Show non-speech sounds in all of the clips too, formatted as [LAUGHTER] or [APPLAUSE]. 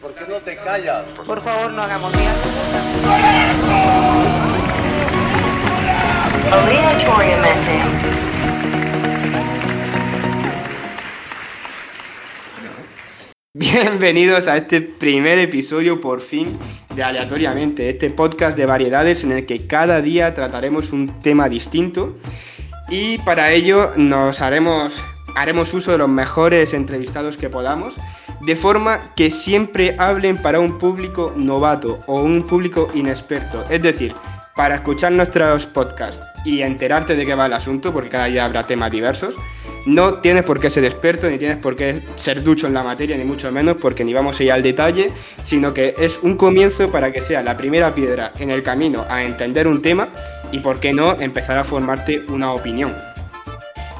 ¿Por qué no te callas? Por favor, no hagamos. Obligatorio Bienvenidos a este primer episodio por fin de Aleatoriamente, este podcast de variedades en el que cada día trataremos un tema distinto y para ello nos haremos, haremos uso de los mejores entrevistados que podamos, de forma que siempre hablen para un público novato o un público inexperto, es decir, para escuchar nuestros podcasts y enterarte de qué va el asunto, porque cada día habrá temas diversos, no tienes por qué ser experto, ni tienes por qué ser ducho en la materia, ni mucho menos, porque ni vamos a ir al detalle, sino que es un comienzo para que sea la primera piedra en el camino a entender un tema y, por qué no, empezar a formarte una opinión.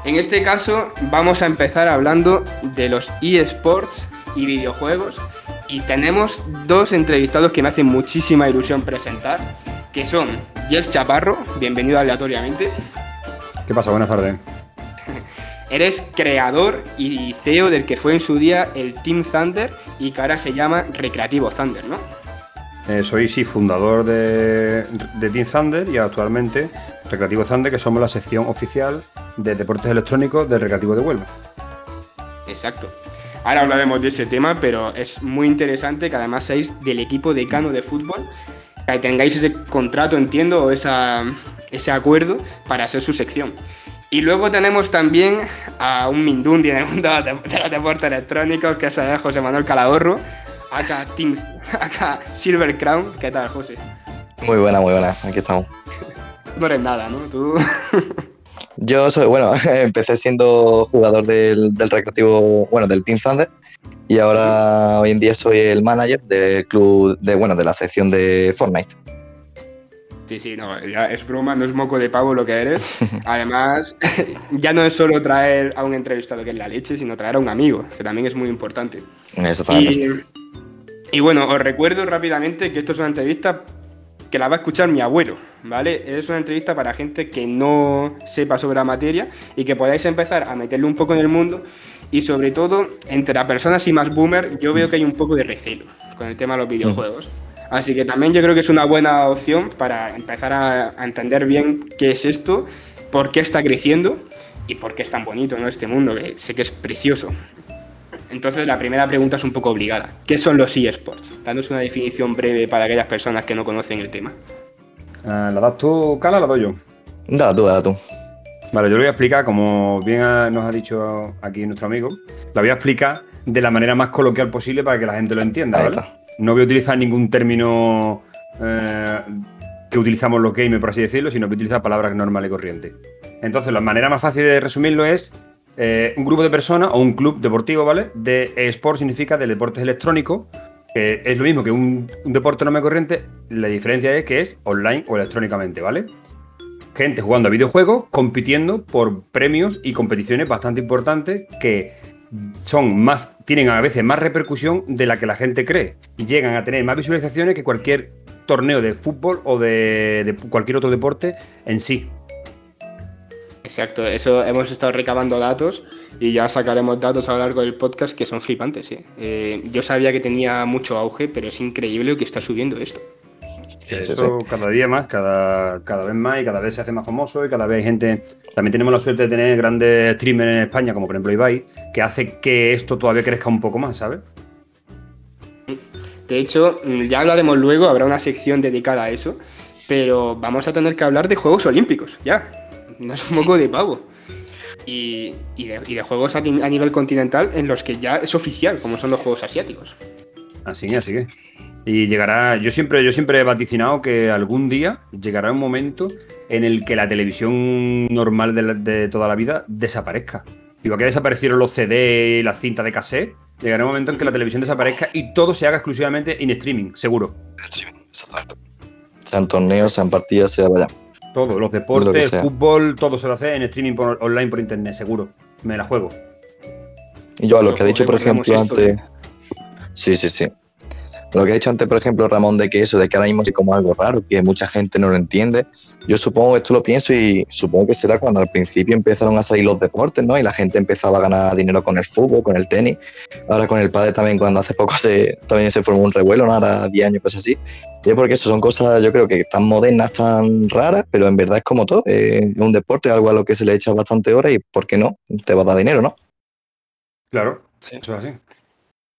En este caso, vamos a empezar hablando de los eSports y videojuegos. Y tenemos dos entrevistados que me hacen muchísima ilusión presentar, que son Jels Chaparro, bienvenido aleatoriamente. ¿Qué pasa? Buenas tardes. [LAUGHS] Eres creador y CEO del que fue en su día el Team Thunder y que ahora se llama Recreativo Thunder, ¿no? Eh, soy, sí, fundador de, de, Team Thunder y actualmente Recreativo Thunder, que somos la sección oficial de deportes electrónicos del Recreativo de Huelva. Exacto. Ahora hablaremos de ese tema, pero es muy interesante que además seáis del equipo decano de fútbol, que tengáis ese contrato, entiendo, o esa, ese acuerdo para ser su sección. Y luego tenemos también a un Mindundi en el mundo de los deportes electrónicos, que es José Manuel Calahorro, acá, Team, [LAUGHS] acá Silver Crown. ¿Qué tal, José? Muy buena, muy buena, aquí estamos. No eres nada, ¿no? Tú. [LAUGHS] Yo soy, bueno, [LAUGHS] empecé siendo jugador del, del recreativo, bueno, del Team Thunder, y ahora hoy en día soy el manager del club, de, bueno, de la sección de Fortnite. Sí, sí, no, ya es broma, no es moco de pavo lo que eres. [LAUGHS] Además, [LAUGHS] ya no es solo traer a un entrevistado que es la leche, sino traer a un amigo, que también es muy importante. Exactamente. Y, y bueno, os recuerdo rápidamente que esto es una entrevista que la va a escuchar mi abuelo, ¿vale? Es una entrevista para gente que no sepa sobre la materia y que podáis empezar a meterle un poco en el mundo y sobre todo entre las personas y más boomer yo veo que hay un poco de recelo con el tema de los videojuegos. Así que también yo creo que es una buena opción para empezar a, a, entender bien qué es esto, por qué está creciendo y por qué es tan bonito ¿no? este mundo, que sé que es precioso. Entonces la primera pregunta es un poco obligada. ¿Qué son los eSports? Danos una definición breve para aquellas personas que no conocen el tema. Uh, ¿La das tú, Cala, o la doy yo? Dala tú, dala tú. Vale, yo lo voy a explicar, como bien nos ha dicho aquí nuestro amigo, la voy a explicar de la manera más coloquial posible para que la gente lo entienda, ¿vale? No voy a utilizar ningún término eh, que utilizamos los gamers, por así decirlo, sino que voy a utilizar palabras normales y corrientes. Entonces, la manera más fácil de resumirlo es eh, un grupo de personas o un club deportivo, ¿vale? De sport significa de deportes electrónicos, que es lo mismo que un, un deporte normal corriente, la diferencia es que es online o electrónicamente, ¿vale? Gente jugando a videojuegos, compitiendo por premios y competiciones bastante importantes que son más, tienen a veces más repercusión de la que la gente cree y llegan a tener más visualizaciones que cualquier torneo de fútbol o de cualquier otro deporte en sí. Exacto, eso hemos estado recabando datos y ya sacaremos datos a lo largo del podcast que son flipantes. ¿sí? Eh, yo sabía que tenía mucho auge, pero es increíble que está subiendo esto. Eso sí, sí. cada día más, cada, cada vez más y cada vez se hace más famoso y cada vez hay gente... También tenemos la suerte de tener grandes streamers en España, como por ejemplo Ibai, que hace que esto todavía crezca un poco más, ¿sabes? De hecho, ya hablaremos luego, habrá una sección dedicada a eso, pero vamos a tener que hablar de Juegos Olímpicos, ya. No es un poco de pavo. Y, y, de, y de juegos a, a nivel continental en los que ya es oficial, como son los Juegos Asiáticos. Así que, así que. Y llegará, yo siempre, yo siempre he vaticinado que algún día llegará un momento en el que la televisión normal de, la, de toda la vida desaparezca. Igual que desaparecieron los CD y las cintas de cassette, llegará un momento en que la televisión desaparezca y todo se haga exclusivamente en streaming, seguro. Streaming, exactamente. Sean torneos, sean partidas, sea vaya. Todo, los deportes, el fútbol, todo se lo hace en streaming por, online por internet, seguro. Me la juego. Y yo a lo que ha dicho, por ejemplo, antes. Sí, sí, sí. Lo que ha dicho antes, por ejemplo, Ramón, de que eso, de que ahora mismo es como algo raro, que mucha gente no lo entiende. Yo supongo, esto lo pienso y supongo que será cuando al principio empezaron a salir los deportes, ¿no? Y la gente empezaba a ganar dinero con el fútbol, con el tenis. Ahora con el padre también, cuando hace poco se, también se formó un revuelo, ¿no? Ahora 10 años, cosas así. Y es porque eso son cosas, yo creo que tan modernas, tan raras, pero en verdad es como todo. Es un deporte, algo a lo que se le echa bastante hora y, ¿por qué no? Te va a dar dinero, ¿no? Claro, eso es así.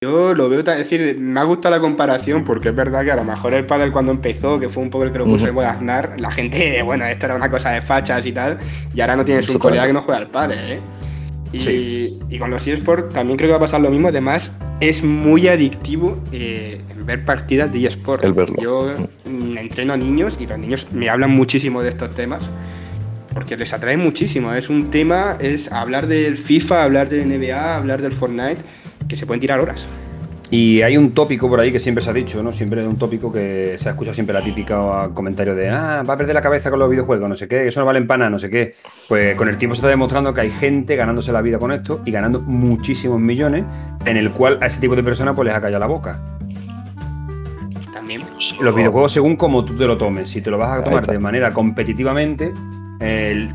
Yo lo veo, es decir, me ha gustado la comparación porque es verdad que a lo mejor el pádel cuando empezó, que fue un poco el que lo puso en Aznar, la gente, [LAUGHS] bueno, esto era una cosa de fachas y tal, y ahora no tienes un colega que no juega al pádel, ¿eh? Y, y, con los eSports también creo que va a pasar lo mismo. Además, es muy adictivo eh, ver partidas de eSports. Yo mm, entreno a niños y los niños me hablan muchísimo de estos temas porque les atrae muchísimo. Es un tema, es hablar del FIFA, hablar de NBA, hablar del Fortnite, que se pueden tirar horas. Y hay un tópico por ahí que siempre se ha dicho, ¿no? Siempre un tópico que se ha escuchado siempre la típica comentario de, ah, va a perder la cabeza con los videojuegos, no sé qué, eso no vale en pana, no sé qué. Pues con el tiempo se está demostrando que hay gente ganándose la vida con esto y ganando muchísimos millones, en el cual a ese tipo de personas pues les ha callado la boca. También. Los videojuegos según como tú te lo tomes, si te lo vas a tomar de manera competitivamente,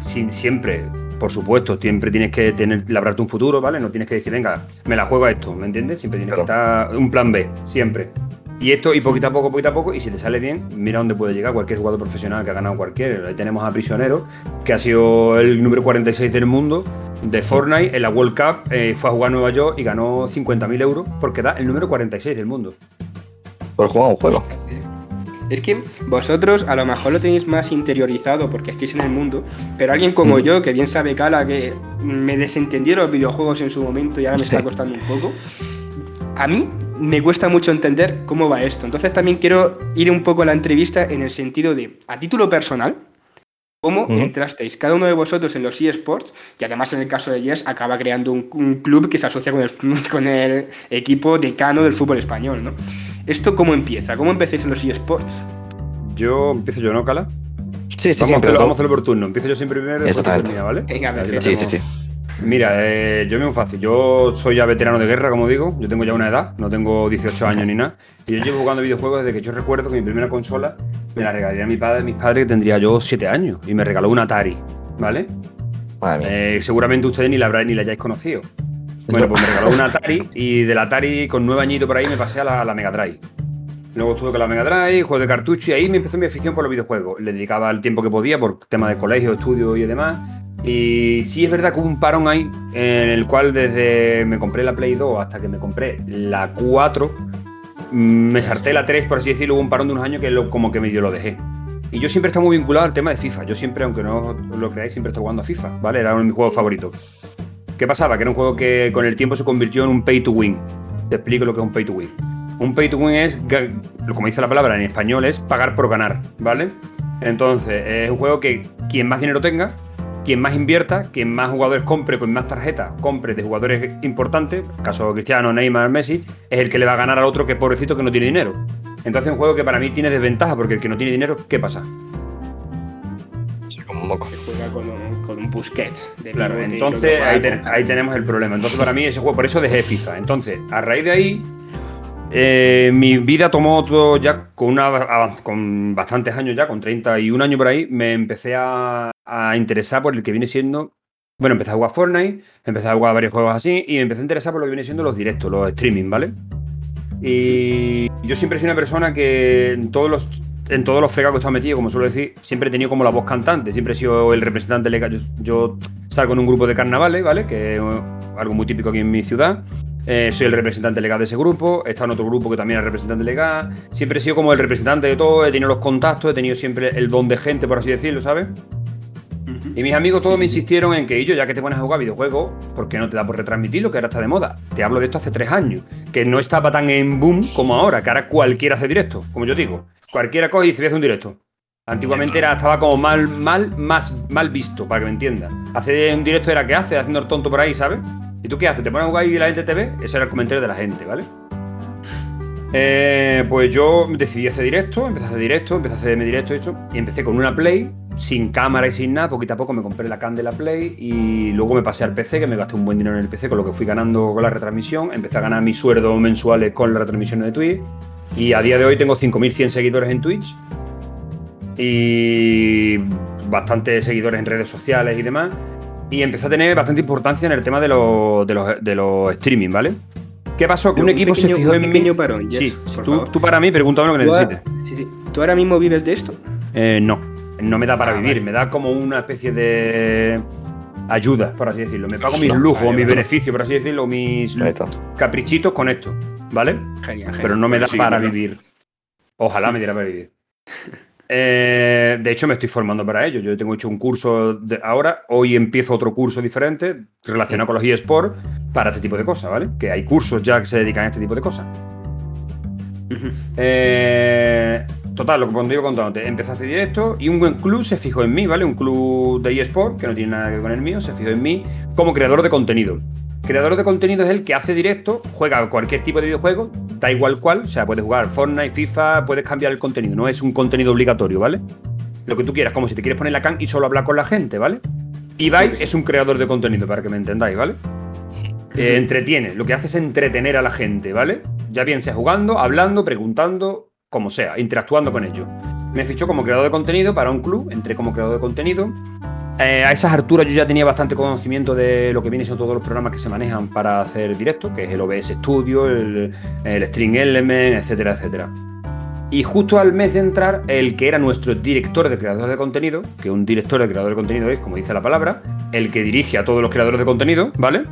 sin, siempre por supuesto, siempre tienes que tener, labrarte un futuro, ¿vale? No tienes que decir, venga, me la juego a esto, ¿me entiendes? Siempre tienes que estar un plan B, siempre. Y esto, y poquito a poco, poquito a poco, y si te sale bien, mira dónde puede llegar cualquier jugador profesional que ha ganado cualquier. Ahí tenemos a Prisionero, que ha sido el número 46 del mundo de Fortnite en la World Cup, eh, fue a jugar a Nueva York y ganó 50.000 euros porque da el número 46 del mundo. Por jugar un juego. Es que vosotros a lo mejor lo tenéis más interiorizado porque estáis en el mundo, pero alguien como yo, que bien sabe Cala, que me desentendí de los videojuegos en su momento y ahora me está costando un poco, a mí me cuesta mucho entender cómo va esto. Entonces también quiero ir un poco a la entrevista en el sentido de, a título personal, cómo entrasteis cada uno de vosotros en los eSports, y además en el caso de Yes acaba creando un, club que se asocia con el, [LAUGHS] con el equipo decano del fútbol español, ¿no? ¿Esto cómo empieza? ¿Cómo empecéis en los eSports? Yo empiezo yo, ¿no, Cala? Sí, sí, vamos, sí. Vamos a hacerlo por turno. Empiezo yo siempre primero y Exactamente. ¿vale? Venga, Sí, sí, sí. Mira, eh, yo me muy fácil. Yo soy ya veterano de guerra, como digo. Yo tengo ya una edad, no tengo 18 años ni nada. Y yo llevo jugando videojuegos desde que yo recuerdo que mi primera consola me la regalaría a mi padre, mis padres, que tendría yo 7 años. Y me regaló un Atari, ¿vale? Eh, seguramente ustedes ni la, ni la hayáis conocido. Bueno, pues me regaló un Atari [LAUGHS] y del Atari con nueve añitos por ahí me pasé a la, a la Mega Drive. Luego estuve con la Mega Drive, juego de cartucho y ahí me empezó mi afición por los videojuegos. Le dedicaba el tiempo que podía por temas de colegio, estudio y demás. Y sí es verdad que hubo un parón ahí en el cual desde me compré la Play 2 hasta que me compré la 4, mm, me salté la 3, por así decirlo, hubo un parón de unos años que lo, como que medio lo dejé. Y yo siempre he estado muy vinculado al tema de FIFA. Yo siempre, aunque no lo creáis, siempre estado jugando a FIFA, ¿vale? Era uno de mis juegos favoritos. ¿Qué pasaba? Que era un juego que con el tiempo se convirtió en un pay to win. Te explico lo que es un pay to win. Un pay to win es, como dice la palabra en español, es pagar por ganar, ¿vale? Entonces, es un juego que quien más dinero tenga, quien más invierta, quien más jugadores compre, con más tarjetas compre de jugadores importantes, caso Cristiano, Neymar, Messi, es el que le va a ganar al otro que pobrecito que no tiene dinero. Entonces, es un juego que para mí tiene desventaja, porque el que no tiene dinero, ¿qué pasa? Sí, como un moco. Juega con un, con un Busquets. de Claro, entonces ahí, toca. ten- ahí tenemos el problema. Entonces para mí ese juego, por eso dejé FIFA. Entonces, a raíz de ahí, eh, mi vida tomó todo ya con, una, con bastantes años ya, con 31 años por ahí, me empecé a, a interesar por el que viene siendo... Bueno, empecé a jugar Fortnite, empecé a jugar varios juegos así y me empecé a interesar por lo que viene siendo los directos, los streaming, ¿vale? Y yo siempre he sido una persona que en todos los en todos los fregados que he estado metido, como suelo decir, siempre he tenido como la voz cantante, siempre he sido el representante legal. Yo, yo salgo en un grupo de carnavales, ¿vale? Que es algo muy típico aquí en mi ciudad. Eh, soy el representante legal de ese grupo, estado en otro grupo que también es representante legal. Siempre he sido como el representante de todo, he tenido los contactos, he tenido siempre el don de gente, por así decirlo, ¿sabes? Y mis amigos todos me insistieron en que, yo, ya que te pones a jugar videojuegos, ¿por qué no te da por retransmitirlo? Que ahora está de moda. Te hablo de esto hace tres años, que no estaba tan en boom como ahora, que ahora cualquiera hace directo, como yo digo. Cualquiera coge y a hacer un directo. Antiguamente era, estaba como mal, mal, más mal visto, para que me entiendas. Hacer un directo era, ¿qué haces? Haciendo el tonto por ahí, ¿sabes? ¿Y tú qué haces? ¿Te pones a jugar y la gente te ve? Ese era el comentario de la gente, ¿vale? Eh, pues yo decidí hacer directo, empecé a hacer directo, empecé a hacer mi directo y eso, y empecé con una Play, sin cámara y sin nada, poquito a poco me compré la can de la Play y luego me pasé al PC, que me gasté un buen dinero en el PC con lo que fui ganando con la retransmisión, empecé a ganar mis sueldos mensuales con la retransmisión de Twitch Y a día de hoy tengo 5.100 seguidores en Twitch y bastantes seguidores en redes sociales y demás. Y empecé a tener bastante importancia en el tema de los, de los, de los streaming, ¿vale? ¿Qué pasó? Que un, Un equipo se fijó un en mí. parón, sí, tú, para mí, pregúntame lo que ¿Tú, a- necesites. sí, sí. ¿Tú ahora mismo vives de esto? Eh, no, no me da para Ah, vivir, vale. me da como una especie de ayuda, por así decirlo. Me pago mis No, lujos, vale, mis vale. beneficios, por así decirlo, mis caprichitos con esto, ¿vale? Genial, Pero no me da Sí, para vivir. Ojalá me diera para vivir. Eh, de hecho, me estoy formando para ello. Yo tengo hecho un curso de ahora. Hoy empiezo otro curso diferente relacionado con los eSports para este tipo de cosas, ¿vale? Que hay cursos ya que se dedican a este tipo de cosas. Eh, total, lo que iba contándote, empecé a hacer directo y un buen club se fijó en mí, ¿vale? Un club de eSport, que no tiene nada que ver con el mío, se fijó en mí como creador de contenido. Creador de contenido es el que hace directo, juega cualquier tipo de videojuego, da igual cuál, o sea, puedes jugar Fortnite, FIFA, puedes cambiar el contenido, no es un contenido obligatorio, ¿vale? Lo que tú quieras, como si te quieres poner la can y solo hablar con la gente, ¿vale? Ibai es un creador de contenido, para que me entendáis, ¿vale? Eh, entretiene, lo que hace es entretener a la gente, ¿vale? Ya bien sea jugando, hablando, preguntando, como sea, interactuando con ellos. Me fichó como creador de contenido para un club, entré como creador de contenido. Eh, a esas alturas yo ya tenía bastante conocimiento de lo que vienen siendo todos los programas que se manejan para hacer directo, que es el OBS Studio, el, el String Element, etcétera, etcétera. Y justo al mes de entrar, el que era nuestro director de creadores de contenido, que un director de creador de contenido es, como dice la palabra, el que dirige a todos los creadores de contenido, ¿vale?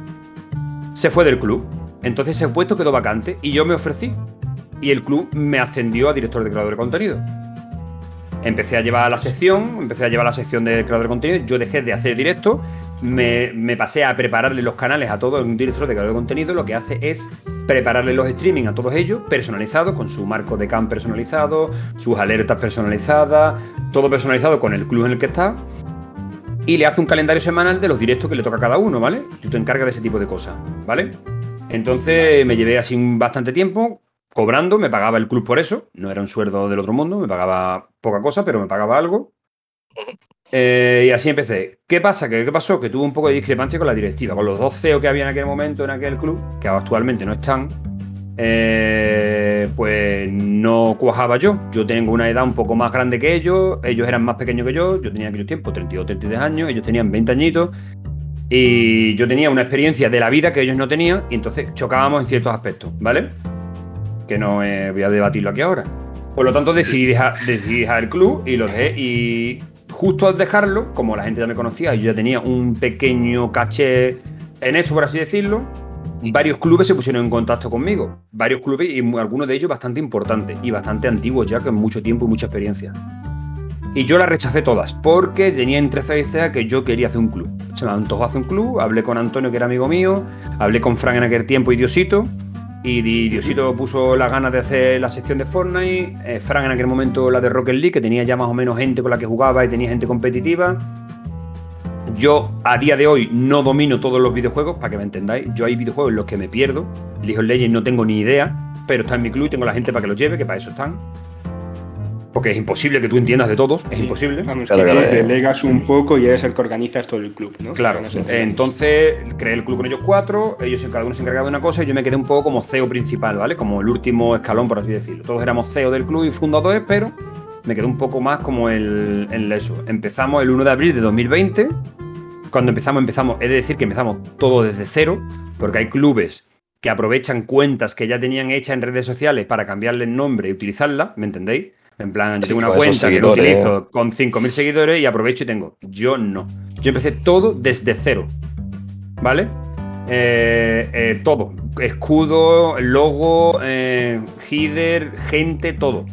Se fue del club. Entonces ese puesto quedó vacante y yo me ofrecí. Y el club me ascendió a director de creador de contenido. Empecé a llevar la sección, empecé a llevar la sección de creador de contenido. Yo dejé de hacer directo, me, pasé a prepararle los canales a todo un director de creador de contenido. Lo que hace es prepararle los streaming a todos ellos, personalizados, con su marco de cam personalizado, sus alertas personalizadas, todo personalizado con el club en el que está. Y le hace un calendario semanal de los directos que le toca a cada uno, ¿vale? Tú te encargas de ese tipo de cosas, ¿vale? Entonces me llevé así bastante tiempo cobrando, me pagaba el club por eso, no era un sueldo del otro mundo, me pagaba poca cosa, pero me pagaba algo. Eh, y así empecé. ¿Qué pasa? ¿Qué, ¿Qué pasó? Que tuve un poco de discrepancia con la directiva, con los dos CEO que había en aquel momento en aquel club, que actualmente no están. eh, pues no cuajaba yo. Yo tengo una edad un poco más grande que ellos, ellos eran más pequeños que yo, yo tenía en aquellos tiempos 32, 33 años, ellos tenían 20 añitos, y yo tenía una experiencia de la vida que ellos no tenían, y entonces chocábamos en ciertos aspectos, ¿vale? Que no eh, voy a debatirlo aquí ahora. Por lo tanto, decidí dejar, decidí dejar el club y lo dejé. Y justo al dejarlo, como la gente ya me conocía y yo ya tenía un pequeño caché en esto, por así decirlo, varios clubes se pusieron en contacto conmigo. Varios clubes y algunos de ellos bastante importantes y bastante antiguos ya, con mucho tiempo y mucha experiencia. Y yo las rechacé todas, porque tenía entre ceja y ceja que yo quería hacer un club. Se me antojó hacer un club, hablé con Antonio, que era amigo mío, hablé con Fran en aquel tiempo y Diosito, y Di- Diosito puso las ganas de hacer la sección de Fortnite, eh, Fran en aquel momento la de Rocket League, que tenía ya más o menos gente con la que jugaba y tenía gente competitiva. Yo a día de hoy no domino todos los videojuegos, para que me entendáis. Yo hay videojuegos en los que me pierdo. League of Legends no tengo ni idea, pero está en mi club y tengo la gente para que los lleve, que para eso están. Porque es imposible que tú entiendas de todos, es imposible. Vamos, Claro, que claro, te eh. delegas un poco y eres el que organizas todo el club, ¿no? Claro, entonces creé el club con ellos cuatro, ellos cada uno se encargaba de una cosa y yo me quedé un poco como CEO principal, ¿vale? Como el último escalón, por así decirlo. Todos éramos CEO del club y fundadores, pero me quedé un poco más como el, eso. Empezamos el 1 de abril de 2020. Cuando empezamos, empezamos, es decir, que empezamos todo desde cero, porque hay clubes que aprovechan cuentas que ya tenían hechas en redes sociales para cambiarle el nombre y utilizarla, ¿me entendéis? En plan, yo tengo una cuenta que lo utilizo con 5.000 seguidores y aprovecho y tengo. Yo no. Yo empecé todo desde cero. ¿Vale? Eh, eh, todo. Escudo, logo, eh, header, gente, todo.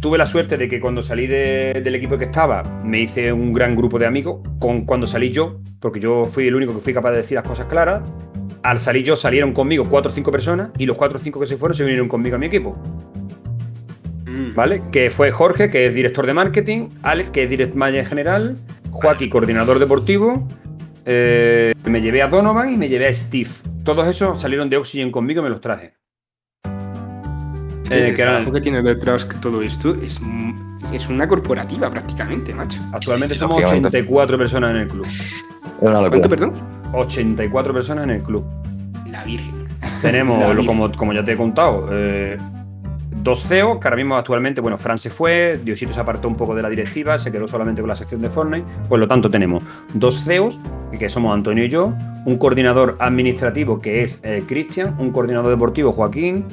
Tuve la suerte de que cuando salí de- del equipo que estaba, me hice un gran grupo de amigos. Con, cuando salí yo, porque yo fui el único que fui capaz de decir las cosas claras, al salir yo salieron conmigo cuatro o cinco personas y los cuatro o cinco que se fueron se vinieron conmigo a mi equipo. ¿Vale? Que fue Jorge, que es director de marketing, Alex, que es direct manager general, Joaquín, coordinador deportivo, eh, me llevé a Donovan y me llevé a Steve. Todos esos salieron de Oxygen conmigo y me los traje. Sí, Eh, el que eran- trabajo que tiene detrás que todo esto es, es una corporativa prácticamente, macho. actualmente Sí, somos lógicamente. 84 personas en el club. ¿Cuánto, perdón? 84 personas en el club. La Virgen. Tenemos, [LAUGHS] La lo- Virgen. como, como ya te he contado, eh, dos CEO, que ahora mismo actualmente, bueno, Fran se fue, Diosito se apartó un poco de la directiva, se quedó solamente con la sección de Fortnite. Por lo tanto, tenemos dos CEOs, que somos Antonio y yo, un coordinador administrativo que es eh, Cristian, un coordinador deportivo Joaquín,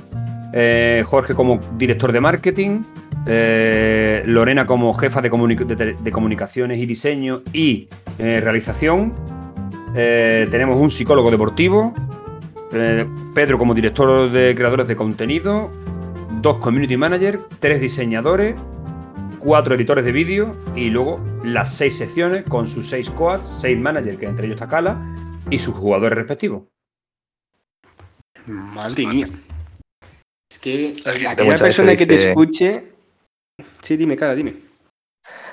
eh, Jorge como director de marketing, eh, Lorena como jefa de, comunicaciones y diseño y realización. tenemos un psicólogo deportivo, Pedro como director de creadores de contenido, dos community managers, tres diseñadores, cuatro editores de vídeo y luego las seis secciones con sus seis coaches, seis managers, que entre ellos está Cala, y sus jugadores respectivos. Madre mía. Es que aquella persona que te escuche. Sí, dime, Cala, dime.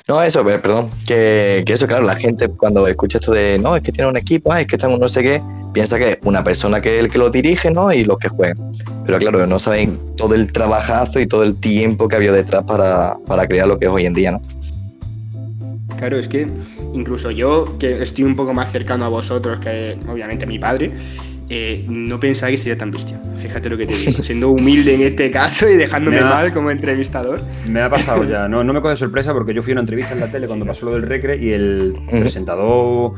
No, eso, perdón, que, eso, claro, la gente cuando escucha esto de, no, es que tiene un equipo, es que estamos no sé qué, piensa que es una persona que es el que lo dirige, ¿no? Y los que juegan. Pero claro, no saben todo el trabajazo y todo el tiempo que había detrás para, para crear lo que es hoy en día, ¿no? Claro, es que incluso yo, que estoy un poco más cercano a vosotros que obviamente mi padre, eh, no pensaba que sería tan bestia. Fíjate lo que te digo, [LAUGHS] siendo humilde en este caso y dejándome mal como entrevistador. Me ha pasado ya, [LAUGHS] no, no me coge sorpresa porque yo fui a una entrevista en la tele cuando pasó lo del Recre y el presentador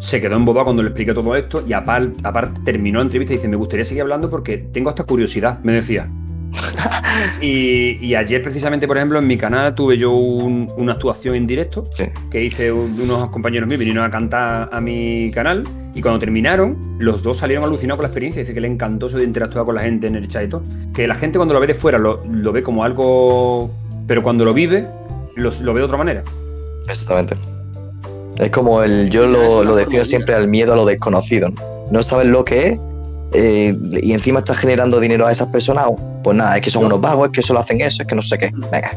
se quedó embobado cuando le expliqué todo esto y aparte, terminó la entrevista y dice, me gustaría seguir hablando porque tengo hasta curiosidad, me decía. [LAUGHS] y, ayer precisamente, por ejemplo, en mi canal tuve yo una actuación en directo que hice unos compañeros míos, vinieron a cantar a mi canal y cuando terminaron, los dos salieron alucinados con la experiencia. Dice que le encantó eso de interactuar con la gente en el chat y todo. Que la gente cuando lo ve de fuera lo, ve como algo... Pero cuando lo vive, lo, lo ve de otra manera. Exactamente. Es como el, yo lo, lo defino siempre al miedo a lo desconocido. No sabes lo que es eh, y encima estás generando dinero a esas personas. Pues nada, es que son unos vagos, es que solo hacen eso, es que no sé qué. Venga.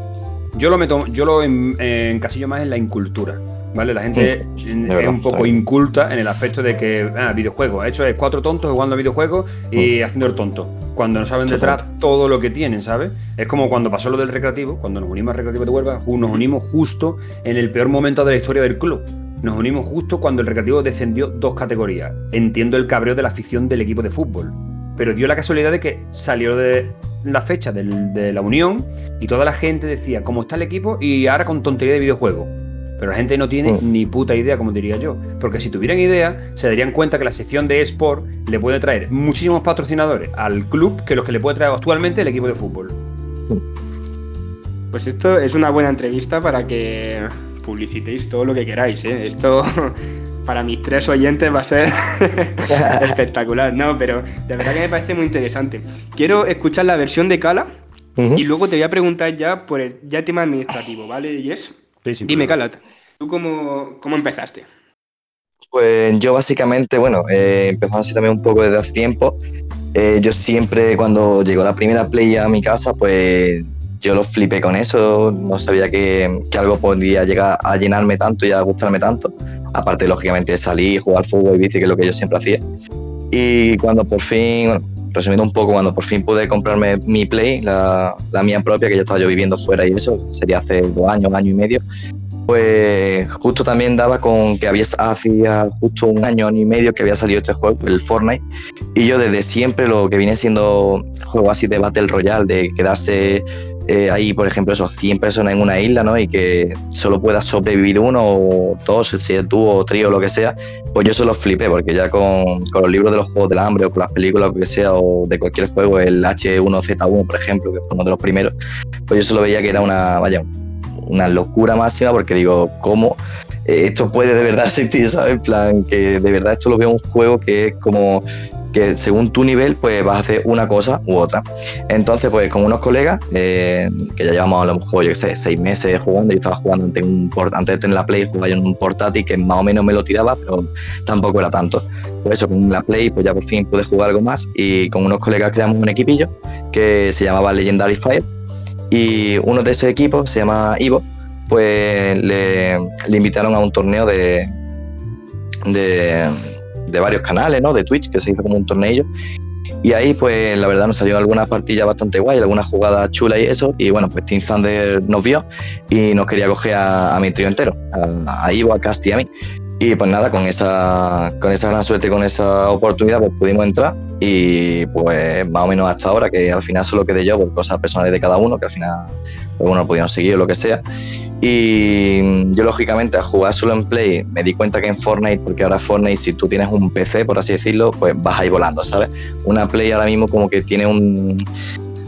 Yo lo meto, yo lo encasillo más en la incultura. ¿Vale? La gente es un poco inculta en el aspecto de que, ah, videojuegos. Hecho es cuatro tontos jugando a videojuegos y mm. haciendo el tonto. Cuando no saben detrás todo lo que tienen, ¿sabes? Es como cuando pasó lo del recreativo, cuando nos unimos al recreativo de Huelva, nos unimos justo en el peor momento de la historia del club. Nos unimos justo cuando el Recreativo descendió dos categorías. Entiendo el cabreo de la afición del equipo de fútbol, pero dio la casualidad de que salió de la fecha de la unión y toda la gente decía cómo está el equipo y ahora con tontería de videojuego. Pero la gente no tiene mm. ni puta idea, como diría yo. Porque si tuvieran idea, se darían cuenta que la sección de eSport le puede traer muchísimos patrocinadores al club que los que le puede traer actualmente el equipo de fútbol. Pues esto es una buena entrevista para que publicitéis todo lo que queráis, ¿eh? Esto [LAUGHS] para mis tres oyentes va a ser [LAUGHS] espectacular, ¿no? Pero de verdad que me parece muy interesante. Quiero escuchar la versión de Cala y luego te voy a preguntar ya por el ya tema administrativo, ¿vale, Yes? Sí, Dime, Cala, ¿tú cómo, cómo empezaste? Pues yo básicamente, bueno, eh, empezó así también un poco desde hace tiempo. Eh, yo siempre, cuando llegó la primera play a mi casa, pues yo lo flipé con eso, no sabía que, algo podía llegar a llenarme tanto y a gustarme tanto. Aparte, lógicamente, salir, jugar fútbol y bici, que es lo que yo siempre hacía. Y cuando por fin, resumiendo un poco, cuando por fin pude comprarme mi Play, la, la mía propia, que ya estaba yo viviendo fuera y eso, sería hace dos años, año y medio, pues justo también daba con que había hacía justo un año, año y medio que había salido este juego, el Fortnite, y yo desde siempre lo que viene siendo juego así de Battle Royale, de quedarse eh, ahí, por ejemplo, esos 100 personas en una isla, ¿no? Y que solo pueda sobrevivir uno o dos, si es dúo o trío o lo que sea, pues yo eso lo flipé, porque ya con, con, los libros de los Juegos del Hambre o con las películas o lo que sea, o de cualquier juego, el H1Z1, por ejemplo, que fue uno de los primeros, pues yo solo veía que era una, vaya, una locura máxima, porque digo, ¿cómo esto puede de verdad [LAUGHS] existir, ¿sabes? En plan, que de verdad esto lo veo un juego que es como que según tu nivel, pues vas a hacer una cosa u otra. Entonces, pues con unos colegas, eh, que ya llevamos a lo mejor, yo qué sé, seis meses jugando, yo estaba jugando antes, de tener la Play, jugaba yo en un portátil que más o menos me lo tiraba, pero tampoco era tanto. Por eso, con la Play, pues ya por fin pude jugar algo más y con unos colegas creamos un equipillo que se llamaba Legendary Fire y uno de esos equipos, se llama Ivo, pues le, invitaron a un torneo de, de de varios canales, ¿no? De Twitch, que se hizo como un torneo. Y ahí, pues, la verdad nos salió algunas partidas bastante guay, algunas jugadas chulas y eso. Y bueno, pues Team Thunder nos vio y nos quería coger a, mi trío entero, a, Ivo, a Casti y a mí. Y pues nada, con esa, con esa gran suerte, con esa oportunidad, pues pudimos entrar y pues más o menos hasta ahora, que al final solo quedé yo por cosas personales de cada uno, que al final bueno, pudieron seguir o lo que sea. Y yo lógicamente a jugar solo en Play me di cuenta que en Fortnite, porque ahora Fortnite si tú tienes un PC, por así decirlo, pues vas ahí volando, ¿sabes? Una Play ahora mismo como que tiene un,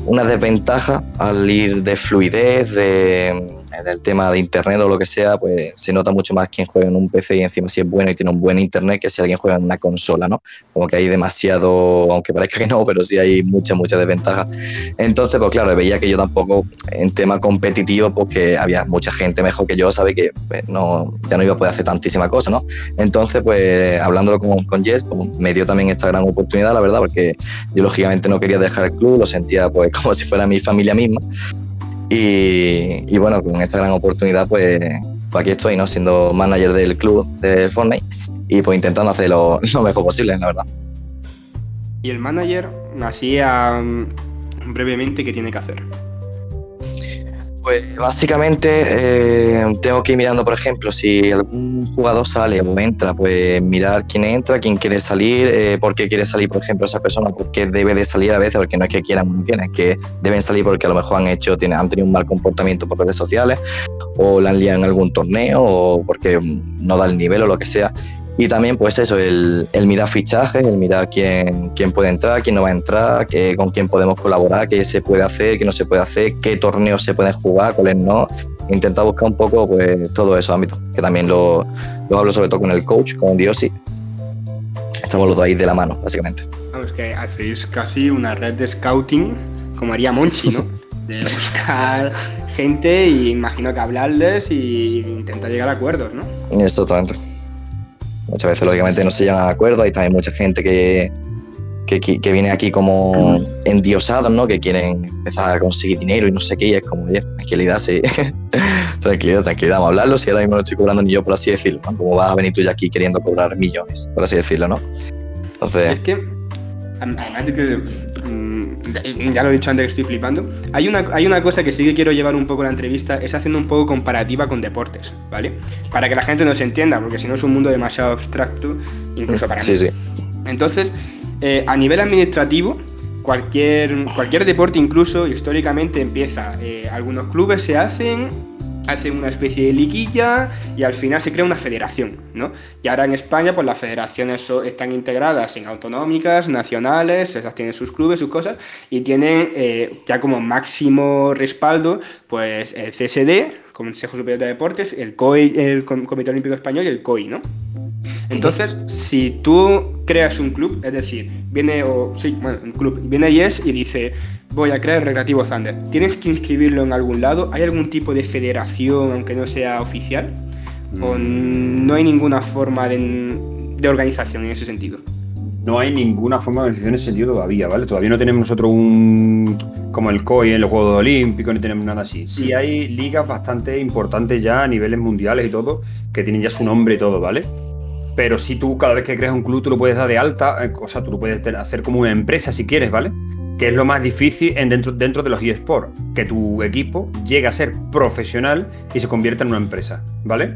una desventaja al ir de fluidez, de en el tema de internet o lo que sea, pues se nota mucho más quien juega en un PC y encima si es bueno y tiene un buen internet que si alguien juega en una consola, ¿no? Como que hay demasiado, aunque parezca que no, pero sí hay mucha, mucha desventaja. Entonces, pues claro, veía que yo tampoco en tema competitivo, porque había mucha gente mejor que yo, sabe que pues, no, ya no iba a poder hacer tantísima cosa, ¿no? Entonces, pues hablándolo con, con Jess, pues, me dio también esta gran oportunidad, la verdad, porque yo lógicamente no quería dejar el club, lo sentía pues [LAUGHS] como si fuera mi familia misma. Y, bueno, con esta gran oportunidad, pues, pues, aquí estoy, ¿no? Siendo manager del club de Fortnite y pues intentando hacer lo, [LAUGHS] mejor posible, la verdad. Y el manager, así brevemente, ¿qué tiene que hacer? Pues básicamente eh, tengo que ir mirando, por ejemplo, si algún jugador sale o entra, pues mirar quién entra, quién quiere salir, eh, por qué quiere salir, por ejemplo, esa persona, por qué debe de salir a veces, porque no es que quieran muy bien, es que deben salir porque a lo mejor han hecho, tienen, han tenido un mal comportamiento por redes sociales, o la han liado en algún torneo, o porque no da el nivel o lo que sea. Y también, pues eso, el, mirar fichajes, el mirar quién, quién puede entrar, quién no va a entrar, qué, con quién podemos colaborar, qué se puede hacer, qué no se puede hacer, qué torneos se pueden jugar, cuáles no. Intentar buscar un poco pues todo esos ámbitos, que también lo, lo hablo sobre todo con el coach, con Diosi. Estamos los dos ahí de la mano, básicamente. Vamos, que hacéis casi una red de scouting como haría Monchi, ¿no? [LAUGHS] De buscar gente y imagino que hablarles y intentar llegar a acuerdos, ¿no? Exactamente. Muchas veces, lógicamente, no se llegan a acuerdo. Hay también mucha gente que, que, viene aquí como endiosados, ¿no? Que quieren empezar a conseguir dinero y no sé qué. Y es como, oye, tranquilidad, sí. [LAUGHS] tranquilidad, tranquilidad. Vamos a hablarlo. Si ahora mismo no estoy cobrando ni yo, por así decirlo. ¿no? Como vas a venir tú ya aquí queriendo cobrar millones, por así decirlo, ¿no? Entonces. Es que, además de que ya lo he dicho antes que estoy flipando. Hay una, hay una cosa que sí que quiero llevar un poco la entrevista, es haciendo un poco comparativa con deportes, ¿vale? Para que la gente nos entienda, porque si no es un mundo demasiado abstracto, incluso para mí. Sí, sí. Entonces, eh, a nivel administrativo, cualquier, cualquier deporte incluso históricamente empieza, eh, algunos clubes se hacen hace una especie de liguilla y al final se crea una federación, ¿no? Y ahora en España, pues las federaciones están integradas en autonómicas, nacionales, esas tienen sus clubes, sus cosas, y tienen eh, ya como máximo respaldo, pues el CSD, Consejo Superior de Deportes, el COI, el Comité Olímpico Español y el COI, ¿no? Entonces, si tú creas un club, es decir, viene o sí, bueno, un club, viene Yes y dice, voy a crear el Recreativo Thunder. ¿Tienes que inscribirlo en algún lado? ¿Hay algún tipo de federación, aunque no sea oficial? ¿O mm. no hay ninguna forma de, organización en ese sentido? No hay ninguna forma de organización en ese sentido todavía, ¿vale? Todavía no tenemos nosotros un. como el COI en los Juegos Olímpicos, ni tenemos nada así. Sí mm. hay ligas bastante importantes ya a niveles mundiales y todo, que tienen ya su nombre y todo, ¿vale? Pero si tú cada vez que creas un club, tú lo puedes dar de alta, eh, o sea, tú lo puedes hacer como una empresa si quieres, ¿vale? Que es lo más difícil en dentro, dentro de los eSports, que tu equipo llegue a ser profesional y se convierta en una empresa, ¿vale?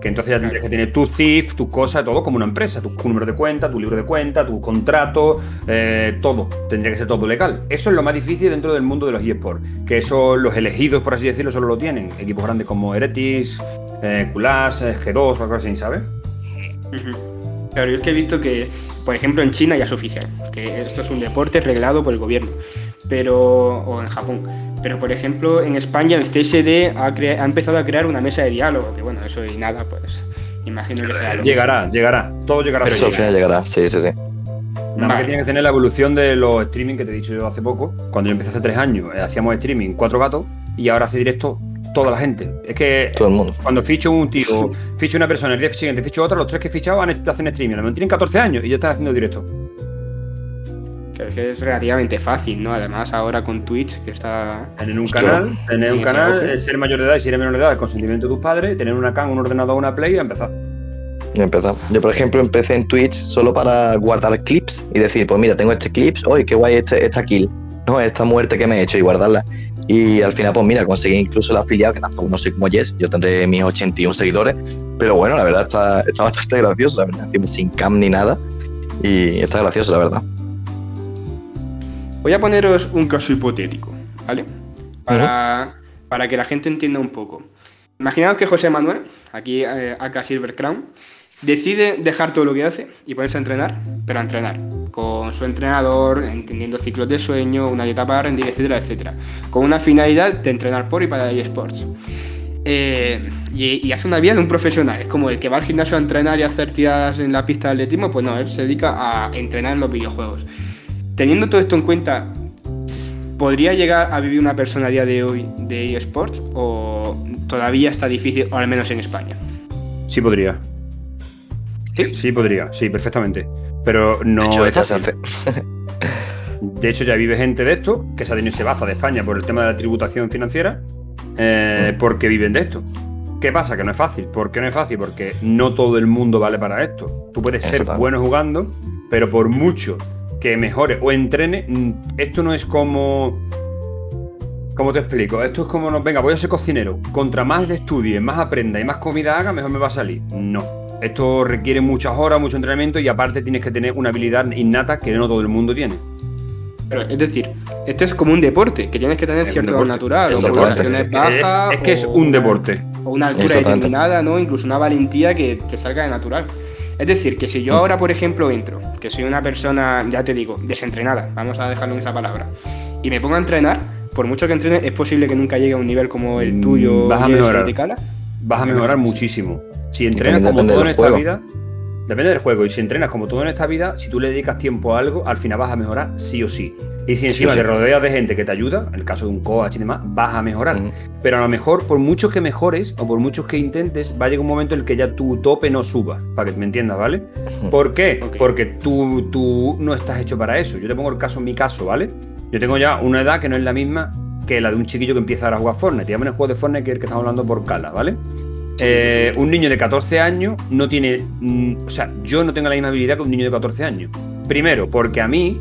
Que entonces ya tendrías que tener tu CIF, tu cosa, todo como una empresa, tu, número de cuenta, tu libro de cuenta, tu contrato, eh, todo. Tendría que ser todo legal. Eso es lo más difícil dentro del mundo de los eSports, que eso los elegidos, por así decirlo, solo lo tienen. Equipos grandes como Eretis, eh, Kulas, eh, G2 o algo así, ¿sabes? Claro, yo es que he visto que, por ejemplo, en China ya es oficial, que esto es un deporte reglado por el gobierno, pero o en Japón. Pero, por ejemplo, en España el CSD ha, ha empezado a crear una mesa de diálogo, que bueno, eso y nada, pues imagino que será Llegará, llegará, todo llegará. Eso al final llegará, sí, sí, sí. Nada más que tiene que tener la evolución de los streaming que te he dicho yo hace poco. Cuando yo empecé hace tres años, eh, hacíamos streaming cuatro gatos y ahora hace directo toda la gente. Es que cuando ficho un tío, ficho una persona, el día siguiente ficho otra, los tres que he fichado hacen streaming. Tienen 14 años y ya están haciendo directo. Es que es relativamente fácil, ¿no? Además, ahora con Twitch, que está. Tener un canal, tener un canal, ser mayor de edad y si eres menor de edad, el consentimiento de tus padres, tener una CAN, un ordenador, una Play y empezar. Y empezar. Yo, por ejemplo, empecé en Twitch solo para guardar clips y decir, pues mira, tengo este clip, oye, qué guay este, esta kill, ¿no? Esta muerte que me he hecho y guardarla. Y al final, pues mira, conseguí incluso el afiliado, que tampoco no soy como Jess, yo tendré mis 81 seguidores, Pero bueno, la verdad está, está bastante gracioso, la verdad. Sin cam ni nada. Y está gracioso, la verdad. Voy a poneros un caso hipotético, ¿vale? Para, para que la gente entienda un poco. Imaginaos que José Manuel, aquí eh, acá Silver Crown, decide dejar todo lo que hace y ponerse a entrenar, pero a entrenar, con su entrenador, entendiendo ciclos de sueño, una dieta para rendir, etcétera, etcétera, con una finalidad de entrenar por y para eSports. Eh, y, hace una vida de un profesional, es como el que va al gimnasio a entrenar y a hacer tiradas en la pista de atletismo, pues no, él se dedica a entrenar en los videojuegos. Teniendo todo esto en cuenta, ¿podría llegar a vivir una persona a día de hoy de eSports o todavía está difícil, o al menos en España? Sí podría. ¿Sí? Sí podría, sí, perfectamente. Pero no de hecho, es hace. [LAUGHS] De hecho, ya vive gente de esto que se ha tenido se basta de España por el tema de la tributación financiera, eh, porque viven de esto. ¿Qué pasa? Que no es fácil. ¿Por qué no es fácil? Porque no todo el mundo vale para esto. Tú puedes ser bueno jugando, pero por mucho que mejore o entrene, mm, esto no es como. ¿Cómo te explico? Esto es como, no, venga, voy a ser cocinero. Contra más estudie, más aprenda y más comida haga, mejor me va a salir. No. Esto requiere muchas horas, mucho entrenamiento y aparte tienes que tener una habilidad innata que no todo el mundo tiene. Pero, es decir, esto es como un deporte, que tienes que tener cierto natural, o Es, bajas, es que es o un una- deporte. O una altura determinada, ¿no? Incluso una valentía que te salga de natural. Es decir, que si yo ahora, por ejemplo, entro, que soy una persona, ya te digo, desentrenada, vamos a dejarlo en esa palabra, y me pongo a entrenar, por mucho que entrene, es posible que nunca llegue a un nivel como el Mm, tuyo, vas a mejorar. Vas a mejorar muchísimo. Si entrenas como todo en esta juego. vida, depende del juego. Y si entrenas como todo en esta vida, si tú le dedicas tiempo a algo, al final vas a mejorar sí o sí. Y si encima sí. te rodeas de gente que te ayuda, en el caso de un coach y demás, vas a mejorar. Pero a lo mejor, por mucho que mejores o por muchos que intentes, va a llegar un momento en el que ya tu tope no suba, para que me entiendas, ¿vale? ¿Por qué? Porque tú, tú no estás hecho para eso. Yo te pongo el caso en mi caso, ¿vale? Yo tengo ya una edad que no es la misma que la de un chiquillo que empieza ahora a jugar Fortnite. Llaman el juego de Fortnite que es el que estamos hablando por Cala, ¿vale? Eh, un niño de 14 años no tiene. mm, o sea, yo no tengo la misma habilidad que un niño de 14 años. Primero, porque a mí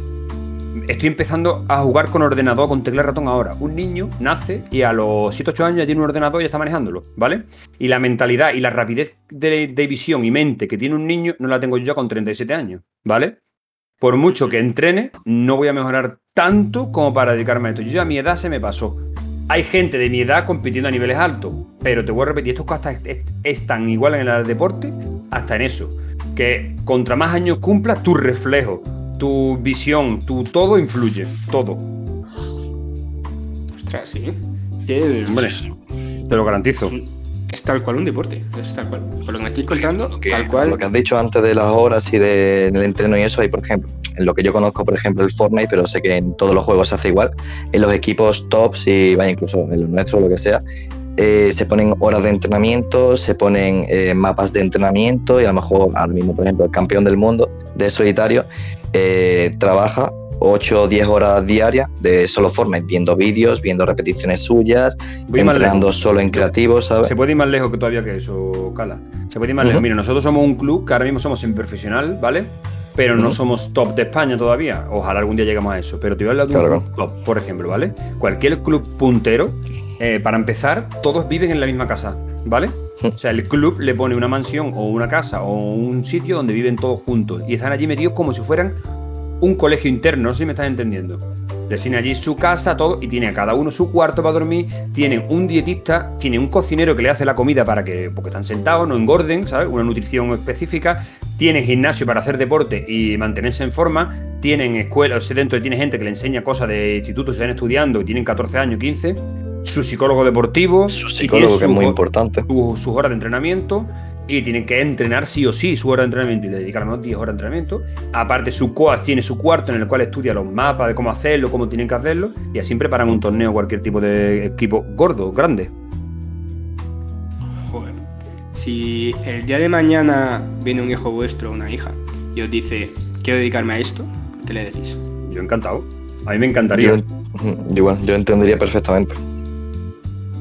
estoy empezando a jugar con ordenador, con tecla ratón ahora. Un niño nace y a los 7-8 años ya tiene un ordenador y ya está manejándolo, ¿vale? Y la mentalidad y la rapidez de, visión y mente que tiene un niño no la tengo yo con 37 años, ¿vale? Por mucho que entrene, no voy a mejorar tanto como para dedicarme a esto. Yo ya a mi edad se me pasó. Hay gente de mi edad compitiendo a niveles altos, pero te voy a repetir, estos cosas es, es tan igual en el deporte, hasta en eso, que contra más años cumplas, tu reflejo, tu visión, tu todo influye, todo. Ostras, sí. Hombre, te lo garantizo. Es tal cual un deporte, es tal cual. Por lo que me estáis contando, que, tal cual. lo que has dicho antes de las horas y de- del entreno y eso, hay, por ejemplo, en lo que yo conozco, por ejemplo, el Fortnite, pero sé que en todos los juegos se hace igual, en los equipos tops y vaya, incluso en los nuestros, lo que sea, eh, se ponen horas de entrenamiento, se ponen eh, mapas de entrenamiento y a lo mejor ahora mismo, por ejemplo, el campeón del mundo de solitario eh, trabaja 8 o 10 horas diarias de solo Fortnite, viendo vídeos, viendo repeticiones suyas, Voy entrenando solo en creativo, ¿sabes? Se puede ir más lejos que todavía que eso, Cala. Se puede ir más lejos. Mira, nosotros somos un club que ahora mismo somos profesional, ¿vale? Pero no somos top de España todavía. Ojalá algún día lleguemos a eso. Pero te voy a hablar de un Claro. top, por ejemplo, ¿vale? Cualquier club puntero, eh, para empezar, todos viven en la misma casa, ¿vale? O sea, el club le pone una mansión o una casa o un sitio donde viven todos juntos y están allí metidos como si fueran un colegio interno, no sé si me estás entendiendo. Les tiene allí su casa, todo, y tiene a cada uno su cuarto para dormir, tienen un dietista, tiene un cocinero que le hace la comida para que, porque están sentados, no engorden, ¿sabes? Una nutrición específica, tiene gimnasio para hacer deporte y mantenerse en forma, tienen escuela, o sea, dentro tiene gente que le enseña cosas de institutos, están estudiando, que tienen 14 años, 15, su psicólogo deportivo, Su y psicólogo, tiene que es su muy importante. su- sus horas de entrenamiento y tienen que entrenar sí o sí su hora de entrenamiento y le dedican mejor 10 horas de entrenamiento. Aparte, su coach tiene su cuarto en el cual estudia los mapas de cómo hacerlo, cómo tienen que hacerlo y así preparan un torneo cualquier tipo de equipo gordo, grande. Joder. Si el día de mañana viene un hijo vuestro o una hija y os dice, quiero dedicarme a esto, ¿qué le decís? Yo encantado. A mí me encantaría. Yo [LAUGHS] igual, yo entendería perfectamente.